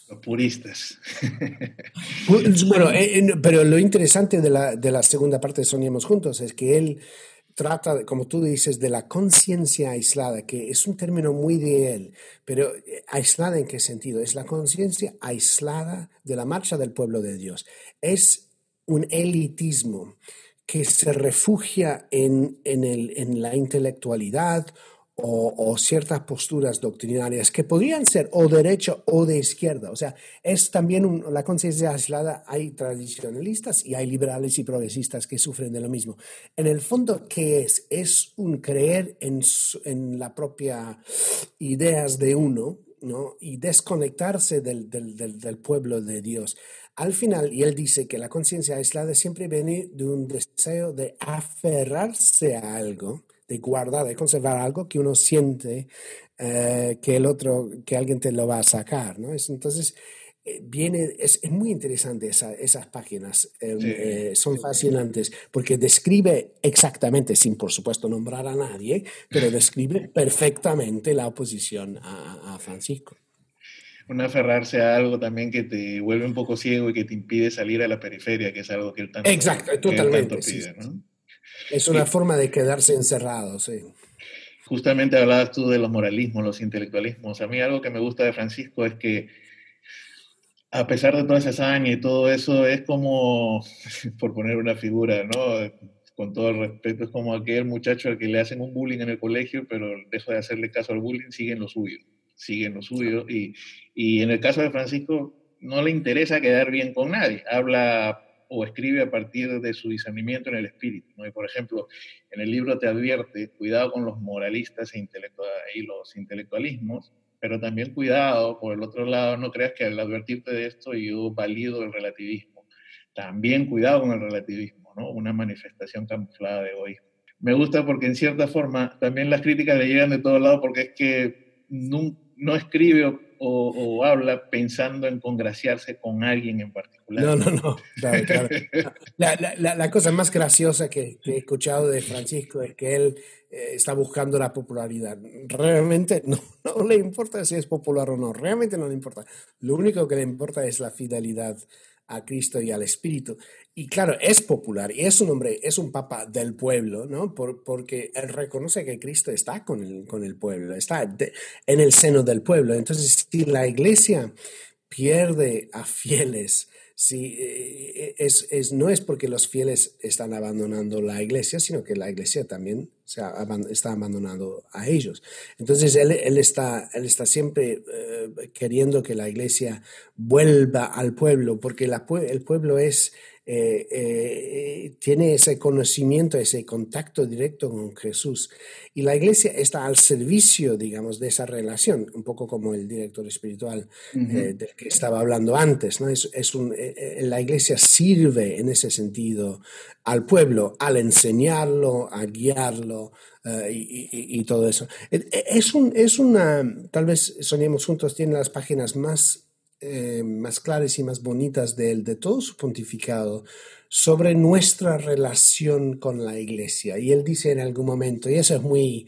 Los puristas. bueno, eh, pero lo interesante de la, de la segunda parte de Soñemos Juntos es que él trata, como tú dices, de la conciencia aislada, que es un término muy de él, pero eh, aislada en qué sentido? Es la conciencia aislada de la marcha del pueblo de Dios. Es un elitismo que se refugia en, en, el, en la intelectualidad o, ciertas posturas doctrinarias que podrían ser o derecho o de izquierda. O sea, es también la conciencia aislada. Hay tradicionalistas y hay liberales y progresistas que sufren de lo mismo. En el fondo, ¿qué es? Es un creer en, en la propia ideas de uno ¿no? y desconectarse del, del, del, del pueblo de Dios. Al final, y él dice que la conciencia aislada siempre viene de un deseo de aferrarse a algo de guardar, de conservar algo que uno siente eh, que el otro, que alguien te lo va a sacar, ¿no? Es, entonces, eh, viene, es, es, muy interesante esa, esas páginas, em, eh, son fascinantes, porque describe exactamente, sin por supuesto nombrar a nadie, pero describe perfectamente la oposición a, a Francisco un aferrarse a algo también que te vuelve un poco ciego y que te impide salir a la periferia, que es algo que él tanto, Exacto, totalmente, pide, ¿no? Es una forma de quedarse encerrado, sí. Justamente hablabas tú de los moralismos, los intelectualismos. A mí algo que me gusta de Francisco es que a pesar de toda esa hazaña y todo eso, es como, por poner una figura, ¿no? Con todo el respeto, es como aquel muchacho al que le hacen un bullying en el colegio, pero deja de hacerle caso al bullying, sigue en lo suyo, sigue en lo suyo. Y, y en el caso de Francisco, no le interesa quedar bien con nadie. Habla o escribe a partir de su discernimiento en el espíritu. ¿no? Y por ejemplo, en el libro te advierte, cuidado con los moralistas e y los intelectualismos, pero también cuidado, por el otro lado, no creas que al advertirte de esto yo valido el relativismo. También cuidado con el relativismo, ¿no? una manifestación camuflada de egoísmo. Me gusta porque en cierta forma también las críticas le llegan de todos lados porque es que no, no escribe o, habla pensando en congraciarse con alguien en particular. No, no, no. La, la, cosa más graciosa que, he escuchado de Francisco es que él eh, está buscando la popularidad. Realmente no, no le importa si es popular o no, realmente no le importa. Lo único que le importa es la fidelidad a Cristo y al Espíritu. Y claro, es popular y es un hombre, es un papa del pueblo, ¿no? Por, porque él reconoce que Cristo está con el, con el pueblo, está en el seno del pueblo. Entonces, si la iglesia pierde a fieles si, eh, es, es, no es porque los fieles están abandonando la iglesia, sino que la iglesia también se está abandonando a ellos. Entonces, él, él está, él está siempre eh, queriendo que la iglesia vuelva al pueblo, porque la, el pueblo es eh, eh, tiene ese conocimiento, ese contacto directo con Jesús. Y la iglesia está al servicio, digamos, de esa relación, un poco como el director espiritual eh, del que estaba hablando antes. ¿no? Es, es un, la iglesia sirve en ese sentido al pueblo, al enseñarlo, a guiarlo, y, y, todo eso. Es, un, es una, tal vez soñemos juntos, tiene las páginas más eh, más claras y más bonitas de él, de todo su pontificado, sobre nuestra relación con la iglesia. Y él dice en algún momento, y eso es muy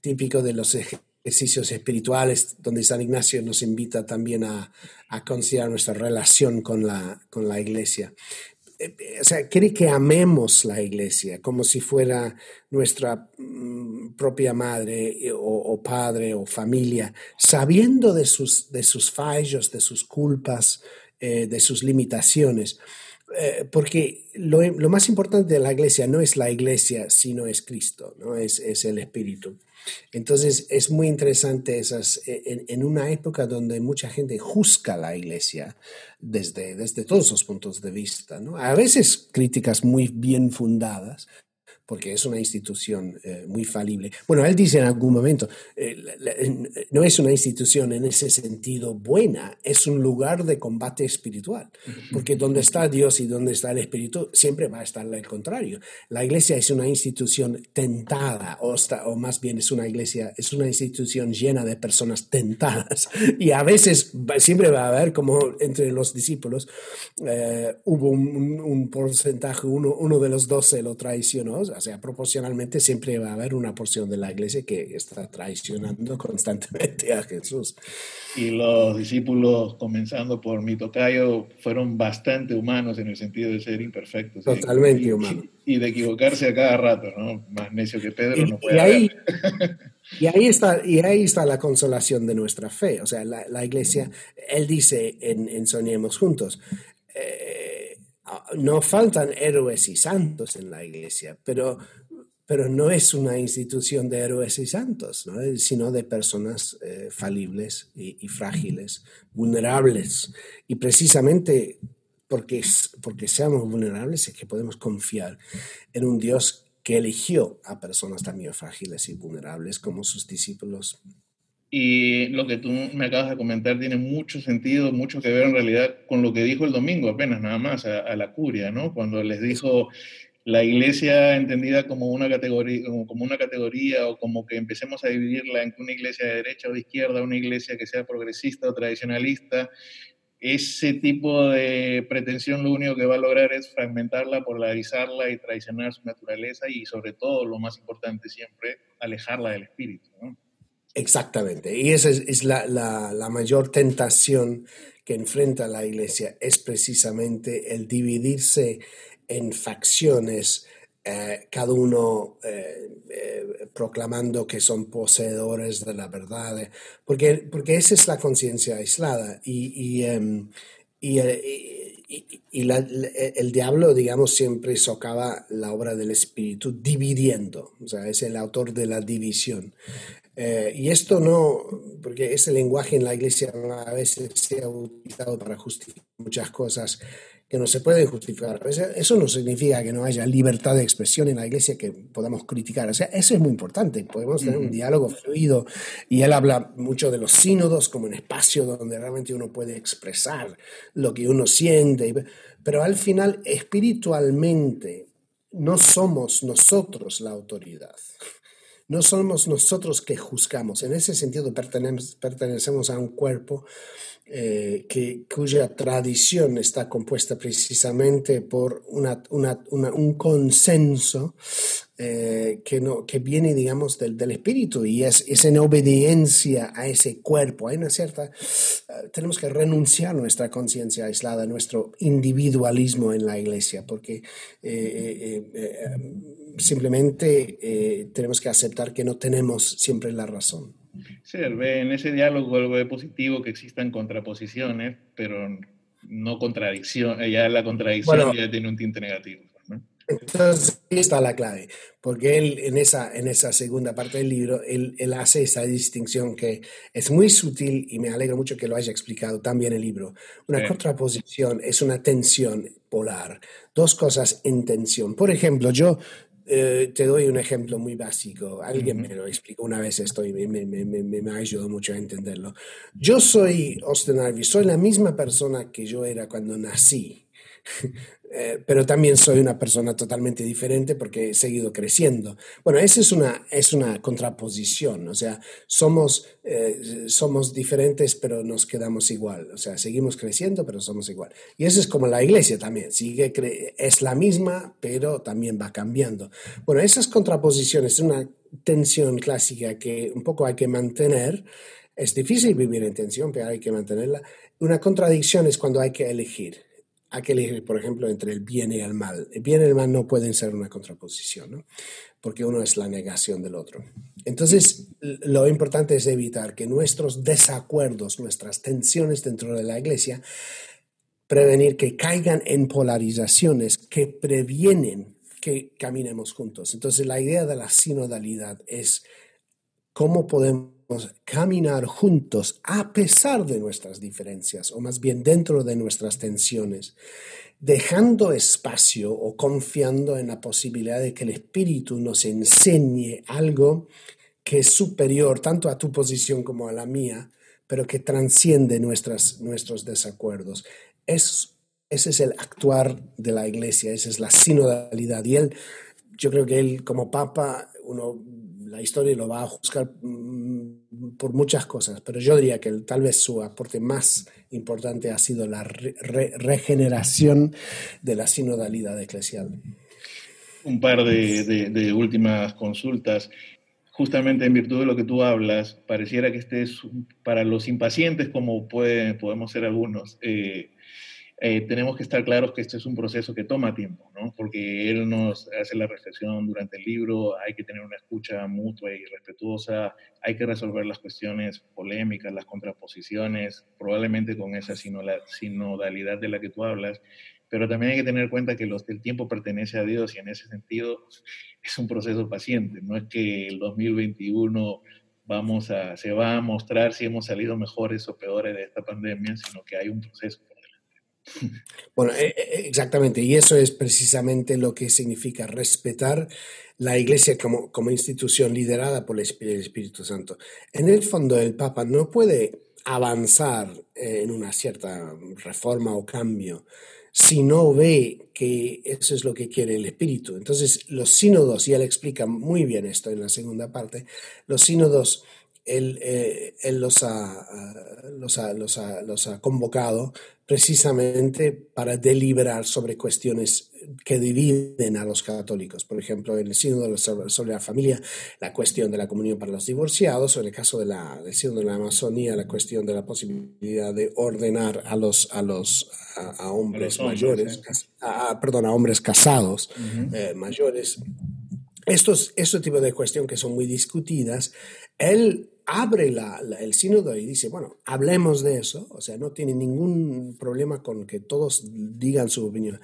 típico de los ejercicios espirituales, donde San Ignacio nos invita también a, a considerar nuestra relación con la, con la iglesia. Eh, o sea, quiere que amemos la iglesia como si fuera nuestra mm, propia madre eh, o, padre o familia, sabiendo de sus, de sus fallos, de sus culpas, eh, de sus limitaciones. porque lo, lo, más importante de la iglesia no es la iglesia, sino es Cristo, ¿no? es, es el Espíritu. Entonces es muy interesante esas, e, en, una época donde mucha gente juzga la iglesia desde, desde todos los puntos de vista, a veces críticas muy bien fundadas, porque es una institución eh, muy falible. Bueno, él dice en algún momento, eh, no es una institución en ese sentido buena, es un lugar de combate espiritual, porque donde está Dios y donde está el Espíritu, siempre va a estar el contrario. La iglesia es una institución tentada, o, o más bien es una iglesia, es una institución llena de personas tentadas, y a veces siempre va a haber, como entre los discípulos, eh, hubo un, porcentaje, uno, uno de los doce lo traicionó, o sea, proporcionalmente siempre va a haber una porción de la iglesia que está traicionando constantemente a Jesús. Y los discípulos, comenzando por mi tocayo, fueron bastante humanos en el sentido de ser imperfectos. Totalmente humanos. Y de equivocarse a cada rato, ¿no? Más necio que Pedro no puede y ahí, y ahí, está, y ahí está la consolación de nuestra fe. O sea, la, iglesia, él dice en, en Soñemos Juntos, eh, no faltan héroes y santos en la iglesia, pero, pero no es una institución de héroes y santos, sino de personas eh, falibles y, frágiles, vulnerables. Y precisamente porque, porque seamos vulnerables es que podemos confiar en un Dios que eligió a personas también frágiles y vulnerables como sus discípulos y lo que tú me acabas de comentar tiene mucho sentido, mucho que ver en realidad con lo que dijo el domingo apenas, nada más, a, la curia, ¿no? Cuando les dijo la iglesia entendida como una, categoría, como, una categoría o como que empecemos a dividirla en una iglesia de derecha o de izquierda, una iglesia que sea progresista o tradicionalista, ese tipo de pretensión lo único que va a lograr es fragmentarla, polarizarla y traicionar su naturaleza y sobre todo, lo más importante siempre, alejarla del espíritu, ¿no? Exactamente. Y esa es, la, la, mayor tentación que enfrenta la iglesia, es precisamente el dividirse en facciones, eh, cada uno eh, eh, proclamando que son poseedores de la verdad, porque, porque esa es la conciencia aislada. Y, y, em, y, el diablo, digamos, siempre socava la obra del espíritu dividiendo, o sea, es el autor de la división. Eh, y esto no, porque ese lenguaje en la iglesia a veces se ha utilizado para justificar muchas cosas que no se pueden justificar. Eso no significa que no haya libertad de expresión en la iglesia que podamos criticar. O sea, eso es muy importante. Podemos tener un diálogo fluido y él habla mucho de los sínodos como un espacio donde realmente uno puede expresar lo que uno siente. Pero al final, espiritualmente, no somos nosotros la autoridad. No somos nosotros que juzgamos. En ese sentido pertenecemos a un cuerpo eh, que, cuya tradición está compuesta precisamente por una, un consenso eh, que, no, que viene, digamos, del, del espíritu y es, es, en obediencia a ese cuerpo. Hay una cierta, eh, tenemos que renunciar a nuestra conciencia aislada, a nuestro individualismo en la iglesia, porque simplemente tenemos que aceptar que no tenemos siempre la razón. Sí, ve en ese diálogo algo de positivo que existan contraposiciones, pero no contradicción, ya la contradicción ya tiene un tinte negativo. Entonces, ahí está la clave, porque él en esa, en esa segunda parte del libro, él, él, hace esa distinción que es muy sutil y me alegra mucho que lo haya explicado también el libro. Una contraposición es una tensión polar, dos cosas en tensión. Por ejemplo, yo eh, te doy un ejemplo muy básico. Alguien me lo explicó una vez esto y me, me, me, me, ha ayudado mucho a entenderlo. Yo soy Austin Harvey, soy la misma persona que yo era cuando nací. Eh, pero también soy una persona totalmente diferente porque he seguido creciendo. Bueno, esa es una, es una contraposición, o sea, somos, eh, somos diferentes pero nos quedamos igual, o sea, seguimos creciendo pero somos igual. Y eso es como la iglesia también, sigue es la misma pero también va cambiando. Bueno, esas contraposiciones es una tensión clásica que un poco hay que mantener. Es difícil vivir en tensión, pero hay que mantenerla. Una contradicción es cuando hay que elegir que elegir, por ejemplo, entre el bien y el mal. El bien y el mal no pueden ser una contraposición, ¿no? porque uno es la negación del otro. Entonces, lo importante es evitar que nuestros desacuerdos, nuestras tensiones dentro de la iglesia, prevenir que caigan en polarizaciones que previenen que caminemos juntos. Entonces, la idea de la sinodalidad es cómo podemos caminar juntos a pesar de nuestras diferencias, o más bien dentro de nuestras tensiones, dejando espacio o confiando en la posibilidad de que el Espíritu nos enseñe algo que es superior tanto a tu posición como a la mía, pero que transciende nuestras, nuestros desacuerdos. Es, ese es el actuar de la iglesia, esa es la sinodalidad. Y él, yo creo que él como papa, uno la historia lo va a juzgar mm, por muchas cosas, pero yo diría que tal vez su aporte más importante ha sido la regeneración de la sinodalidad eclesial. Un par de, últimas consultas justamente en virtud de lo que tú hablas, pareciera que este es para los impacientes, como podemos ser algunos, eh, eh, tenemos que estar claros que este es un proceso que toma tiempo, ¿no? porque él nos hace la reflexión durante el libro, hay que tener una escucha mutua y respetuosa, hay que resolver las cuestiones polémicas, las contraposiciones, probablemente con esa sinodalidad de la que tú hablas, pero también hay que tener en cuenta que los, el tiempo pertenece a Dios y en ese sentido es un proceso paciente, no es que el 2021 vamos a, se va a mostrar si hemos salido mejores o peores de esta pandemia, sino que hay un proceso bueno, eh, eh, exactamente, y eso es precisamente lo que significa respetar la Iglesia como, como institución liderada por el Espíritu Santo. En el fondo, el Papa no puede avanzar eh, en una cierta reforma o cambio si no ve que eso es lo que quiere el Espíritu. Entonces, los sínodos, y él explica muy bien esto en la segunda parte, los sínodos él, él los, los, los, ha, convocado precisamente para deliberar sobre cuestiones que dividen a los católicos. Por ejemplo, en el sínodo sobre la familia, la cuestión de la comunión para los divorciados, o en el caso de la, del sínodo de la Amazonía, la cuestión de la posibilidad de ordenar a los, a los a, hombres, mayores, perdón, a hombres casados eh, mayores. Estos, este tipo de cuestiones que son muy discutidas, él abre el sínodo y dice, bueno, hablemos de eso, o sea, no tiene ningún problema con que todos digan su opinión,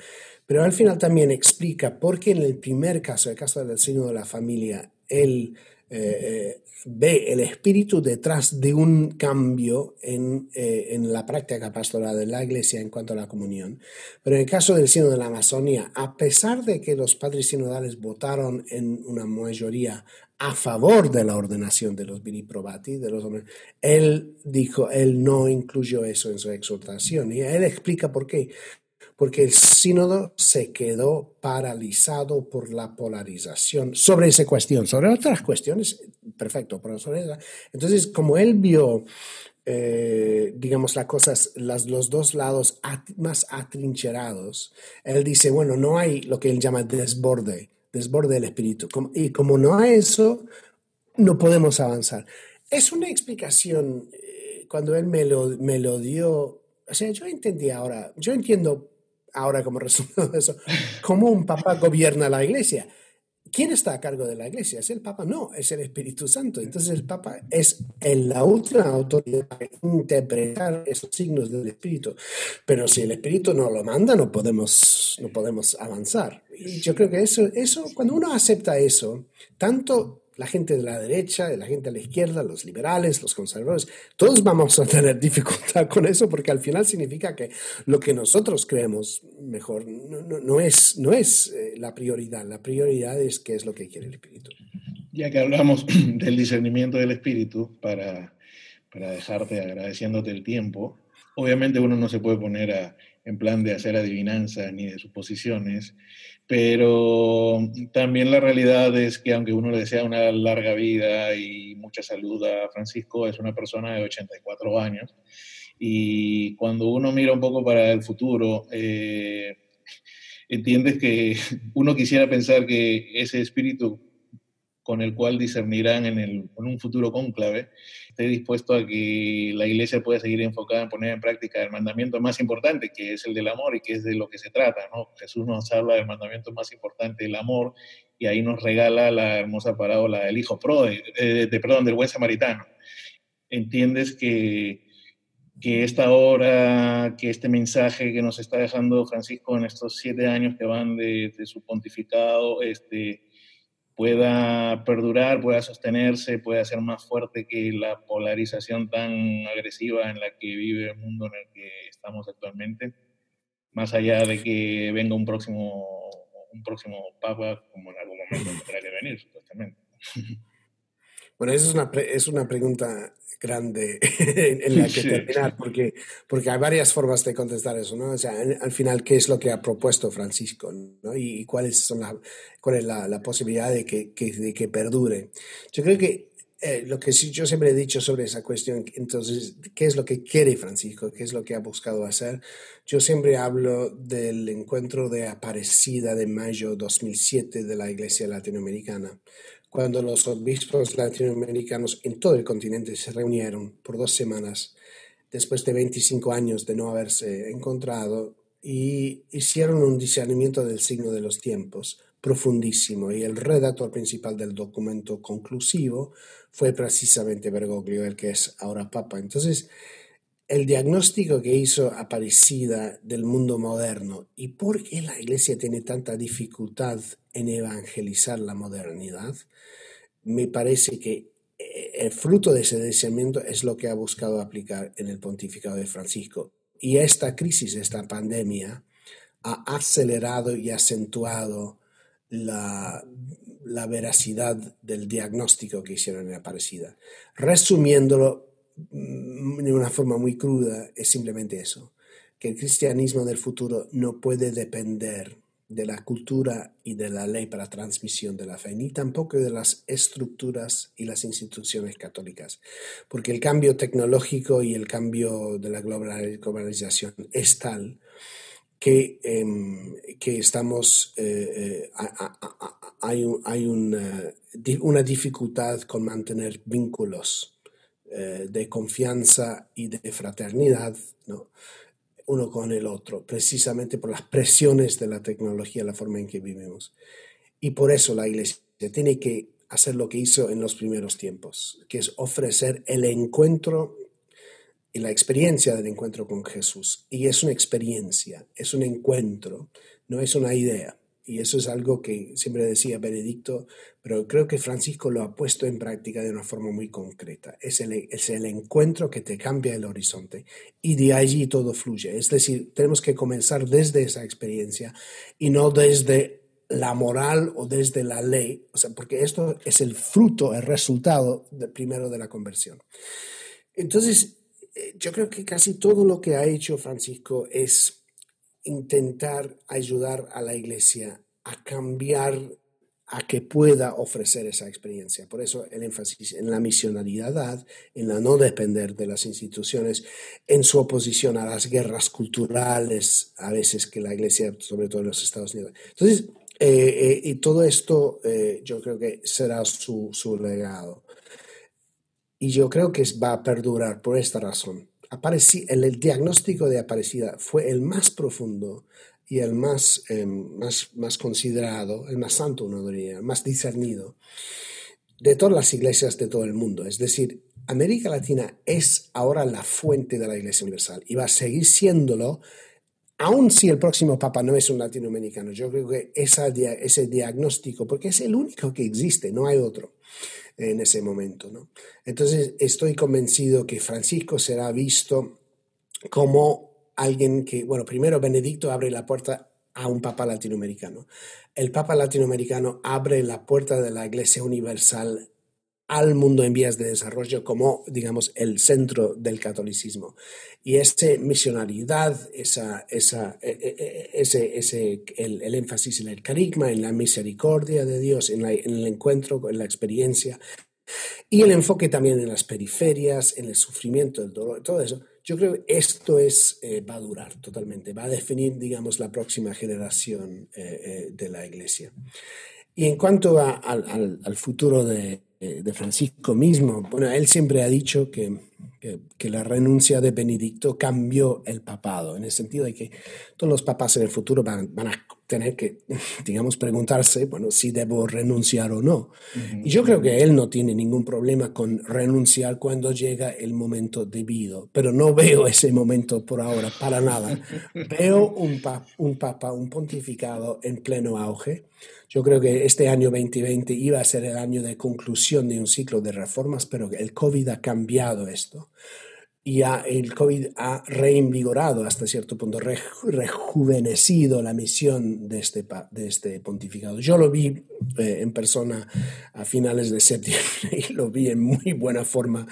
pero al final también explica por qué en el primer caso, el caso del sínodo de la familia, él eh, eh, ve el espíritu detrás de un cambio en, eh, en, la práctica pastoral de la iglesia en cuanto a la comunión. Pero en el caso del sínodo de la Amazonía, a pesar de que los padres sinodales votaron en una mayoría a favor de la ordenación de los viniprobati, de los hombres, él dijo, él no incluyó eso en su exhortación. Y él explica por qué. Porque el sínodo se quedó paralizado por la polarización sobre esa cuestión. Sobre otras cuestiones, perfecto, pero sobre esa. Entonces, como él vio, eh, digamos, las cosas, las, los dos lados más atrincherados, él dice, bueno, no hay lo que él llama desborde desborde del espíritu. Y como no hay eso, no podemos avanzar. Es una explicación, eh, cuando él me lo, me lo dio, o sea, yo entendí ahora, yo entiendo ahora como resultado de eso, cómo un papá gobierna la iglesia. ¿quién está a cargo de la iglesia? ¿Es el Papa? No, es el Espíritu Santo. Entonces el Papa es la última autoridad para interpretar esos signos del Espíritu. Pero si el Espíritu no lo manda, no podemos, no podemos avanzar. Y yo creo que eso, eso, cuando uno acepta eso, tanto la gente de la derecha, la gente de la izquierda, los liberales, los conservadores, todos vamos a tener dificultad con eso porque al final significa que lo que nosotros creemos mejor no, es, no es eh, la prioridad, la prioridad es qué es lo que quiere el espíritu. Ya que hablamos del discernimiento del espíritu, para, para dejarte agradeciéndote el tiempo, obviamente uno no se puede poner en plan de hacer adivinanzas ni de suposiciones, pero también la realidad es que aunque uno le desea una larga vida y mucha salud a Francisco, es una persona de 84 años. Y cuando uno mira un poco para el futuro, eh, entiendes que uno quisiera pensar que ese espíritu con el cual discernirán en, el, en un futuro cónclave, esté dispuesto a que la iglesia pueda seguir enfocada en poner en práctica el mandamiento más importante, que es el del amor y que es de lo que se trata. ¿no? Jesús nos habla del mandamiento más importante, el amor, y ahí nos regala la hermosa parábola del hijo pro, de, de, perdón, del buen samaritano. Entiendes que, que esta hora, que este mensaje que nos está dejando Francisco en estos siete años que van de, de su pontificado, este, pueda perdurar, pueda sostenerse, pueda ser más fuerte que la polarización tan agresiva en la que vive el mundo en el que estamos actualmente, más allá de que venga un próximo, un próximo papa, como en algún momento tendrá que venir, supuestamente. Bueno, esa es una, es una pregunta grande en la que terminar, porque, porque hay varias formas de contestar eso, ¿no? O sea, al final, ¿qué es lo que ha propuesto Francisco, ¿no? Y, cuáles son la, cuál es la, la posibilidad de que, que, de que perdure. Yo creo que eh, lo que yo siempre he dicho sobre esa cuestión, entonces, ¿qué es lo que quiere Francisco? ¿Qué es lo que ha buscado hacer? Yo siempre hablo del encuentro de Aparecida de mayo 2007 de la Iglesia Latinoamericana, cuando los obispos latinoamericanos en todo el continente se reunieron por dos semanas después de 25 años de no haberse encontrado y hicieron un discernimiento del signo de los tiempos profundísimo y el redactor principal del documento conclusivo fue precisamente Bergoglio, el que es ahora Papa. Entonces, el diagnóstico que hizo Aparecida del mundo moderno y por qué la Iglesia tiene tanta dificultad en evangelizar la modernidad, me parece que eh, el fruto de ese deseamiento es lo que ha buscado aplicar en el pontificado de Francisco. Y esta crisis, esta pandemia, ha acelerado y acentuado la, la veracidad del diagnóstico que hicieron en Aparecida. Resumiéndolo, de una forma muy cruda es simplemente eso, que el cristianismo del futuro no puede depender de la cultura y de la ley para transmisión de la fe, ni tampoco de las estructuras y las instituciones católicas, porque el cambio tecnológico y el cambio de la globalización es tal que, em, que estamos, eh, eh, hay, hay una, una dificultad con mantener vínculos eh, de confianza y de fraternidad, ¿no? uno con el otro, precisamente por las presiones de la tecnología, la forma en que vivimos. Y por eso la Iglesia tiene que hacer lo que hizo en los primeros tiempos, que es ofrecer el encuentro y la experiencia del encuentro con Jesús. Y es una experiencia, es un encuentro, no es una idea. Y eso es algo que siempre decía Benedicto, pero creo que Francisco lo ha puesto en práctica de una forma muy concreta. Es el, es el encuentro que te cambia el horizonte y de allí todo fluye. Es decir, tenemos que comenzar desde esa experiencia y no desde la moral o desde la ley, o sea, porque esto es el fruto, el resultado de, primero de la conversión. Entonces, eh, yo creo que casi todo lo que ha hecho Francisco es intentar ayudar a la iglesia a cambiar, a que pueda ofrecer esa experiencia. Por eso el énfasis en la misionalidad, en la no depender de las instituciones, en su oposición a las guerras culturales, a veces que la iglesia, sobre todo en los Estados Unidos. Entonces, eh, eh, y todo esto eh, yo creo que será su, su legado. Y yo creo que va a perdurar por esta razón el, diagnóstico de Aparecida fue el más profundo, y el más, eh, más, más considerado, el más santo, uno diría, más discernido de todas las iglesias de todo el mundo. Es decir, América Latina es ahora la fuente de la Iglesia Universal y va a seguir siéndolo, aun si el próximo Papa no es un latinoamericano. Yo creo que esa, ese diagnóstico, porque es el único que existe, no hay otro en ese momento. ¿no? Entonces, estoy convencido que Francisco será visto como alguien que, bueno, primero Benedicto abre la puerta a un Papa latinoamericano. El Papa latinoamericano abre la puerta de la Iglesia Universal al mundo en vías de desarrollo como, digamos, el centro del catolicismo. Y esa misionalidad, esa, esa, e, e, e, ese, ese, el, el, énfasis en el carisma, en la misericordia de Dios, en, la, en el encuentro, en la experiencia, y el enfoque también en las periferias, en el sufrimiento, el dolor, todo eso, yo creo que esto es, eh, va a durar totalmente, va a definir, digamos, la próxima generación eh, eh, de la Iglesia. Y en cuanto a, al, al, futuro de, de, Francisco mismo, bueno, él siempre ha dicho que, que, que, la renuncia de Benedicto cambió el papado, en el sentido de que todos los papas en el futuro van, van a tener que, digamos, preguntarse, bueno, si debo renunciar o no. Uh -huh. Y yo creo que él no tiene ningún problema con renunciar cuando llega el momento debido, pero no veo ese momento por ahora, para nada. veo un, un papa, un pontificado en pleno auge. Yo creo que este año 2020 iba a ser el año de conclusión de un ciclo de reformas, pero el COVID ha cambiado esto y ha, el COVID ha reinvigorado hasta cierto punto, re, rejuvenecido la misión de este, de este pontificado. Yo lo vi eh, en persona a finales de septiembre y lo vi en muy buena forma,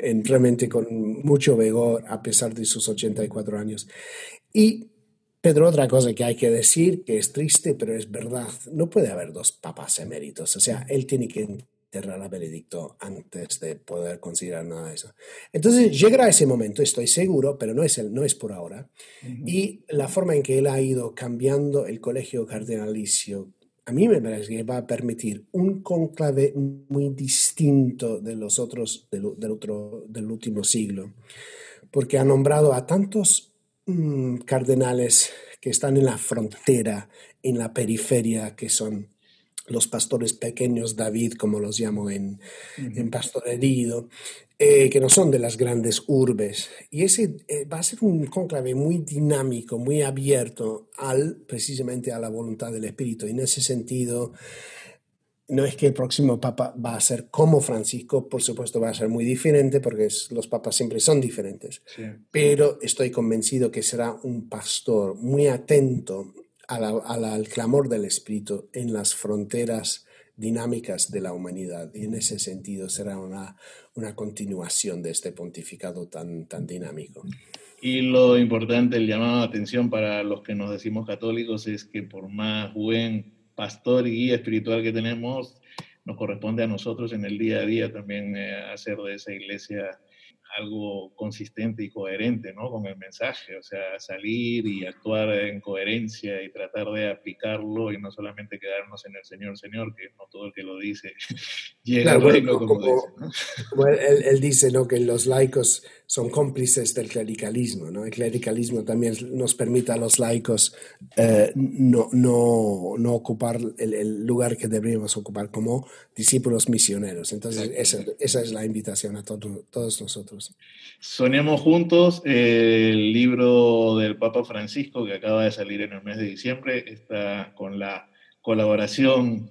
en, realmente con mucho vigor a pesar de sus 84 años. Y Pedro, otra cosa que hay que decir, que es triste, pero es verdad, no puede haber dos papas eméritos, o sea, él tiene que enterrar a Benedicto antes de poder considerar nada de eso. Entonces llegará ese momento, estoy seguro, pero no es, el, no es por ahora. Uh -huh. Y la forma en que él ha ido cambiando el colegio cardenalicio, a mí me parece que va a permitir un conclave muy distinto de los otros del, del, otro, del último siglo, porque ha nombrado a tantos mmm, cardenales que están en la frontera, en la periferia, que son los pastores pequeños, David, como los llamo en, uh -huh. en Pastor Herido, eh, que no son de las grandes urbes. Y ese eh, va a ser un conclave muy dinámico, muy abierto al, precisamente a la voluntad del Espíritu. Y en ese sentido, no es que el próximo papa va a ser como Francisco, por supuesto va a ser muy diferente porque es, los papas siempre son diferentes, sí. pero estoy convencido que será un pastor muy atento a al clamor del Espíritu en las fronteras dinámicas de la humanidad y en ese sentido será una, una continuación de este pontificado tan, tan dinámico. Y lo importante, el llamado de atención para los que nos decimos católicos es que por más buen pastor y guía espiritual que tenemos, nos corresponde a nosotros en el día a día también eh, hacer de esa iglesia algo consistente y coherente ¿no? con el mensaje, o sea, salir y actuar en coherencia y tratar de aplicarlo y no solamente quedarnos en el Señor, Señor, que no todo el que lo dice llega claro, reino, como, como, dice. ¿no? Como él, él, dice ¿no? que los laicos son cómplices del clericalismo, ¿no? el clericalismo también nos permite a los laicos eh, no, no, no, ocupar el, el, lugar que deberíamos ocupar como discípulos misioneros. Entonces, esa, esa, es la invitación a todo, todos nosotros. Soñemos juntos, eh, el libro del Papa Francisco que acaba de salir en el mes de diciembre, está con la colaboración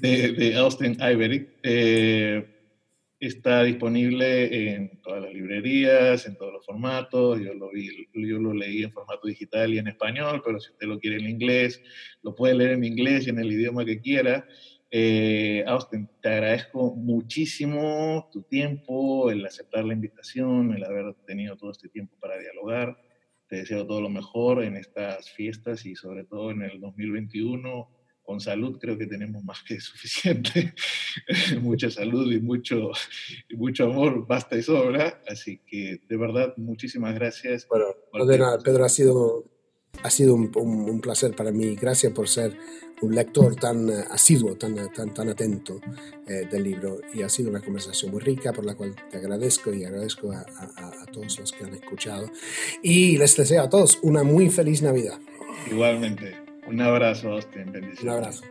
de, Austin Ivery. Eh, está disponible en todas las librerías, en todos los formatos. Yo lo, vi, yo lo leí en formato digital y en español, pero si usted lo quiere en inglés, lo puede leer en inglés y en el idioma que quiera. Eh, Austin, te agradezco muchísimo tu tiempo, el aceptar la invitación, el haber tenido todo este tiempo para dialogar. Te deseo todo lo mejor en estas fiestas y sobre todo en el 2021. Con salud creo que tenemos más que suficiente. Mucha salud y mucho, y mucho amor, basta y sobra. Así que de verdad, muchísimas gracias. Bueno, no de nada, Pedro, ha sido, ha sido un, un, un placer para mí. Gracias por ser un lector tan uh, asiduo, tan, tan, tan atento eh, del libro y ha sido una conversación muy rica por la cual te agradezco y agradezco a, a, a todos los que han escuchado y les deseo a todos una muy feliz Navidad. Igualmente. Un abrazo, Austin. Bendiciones. Un abrazo.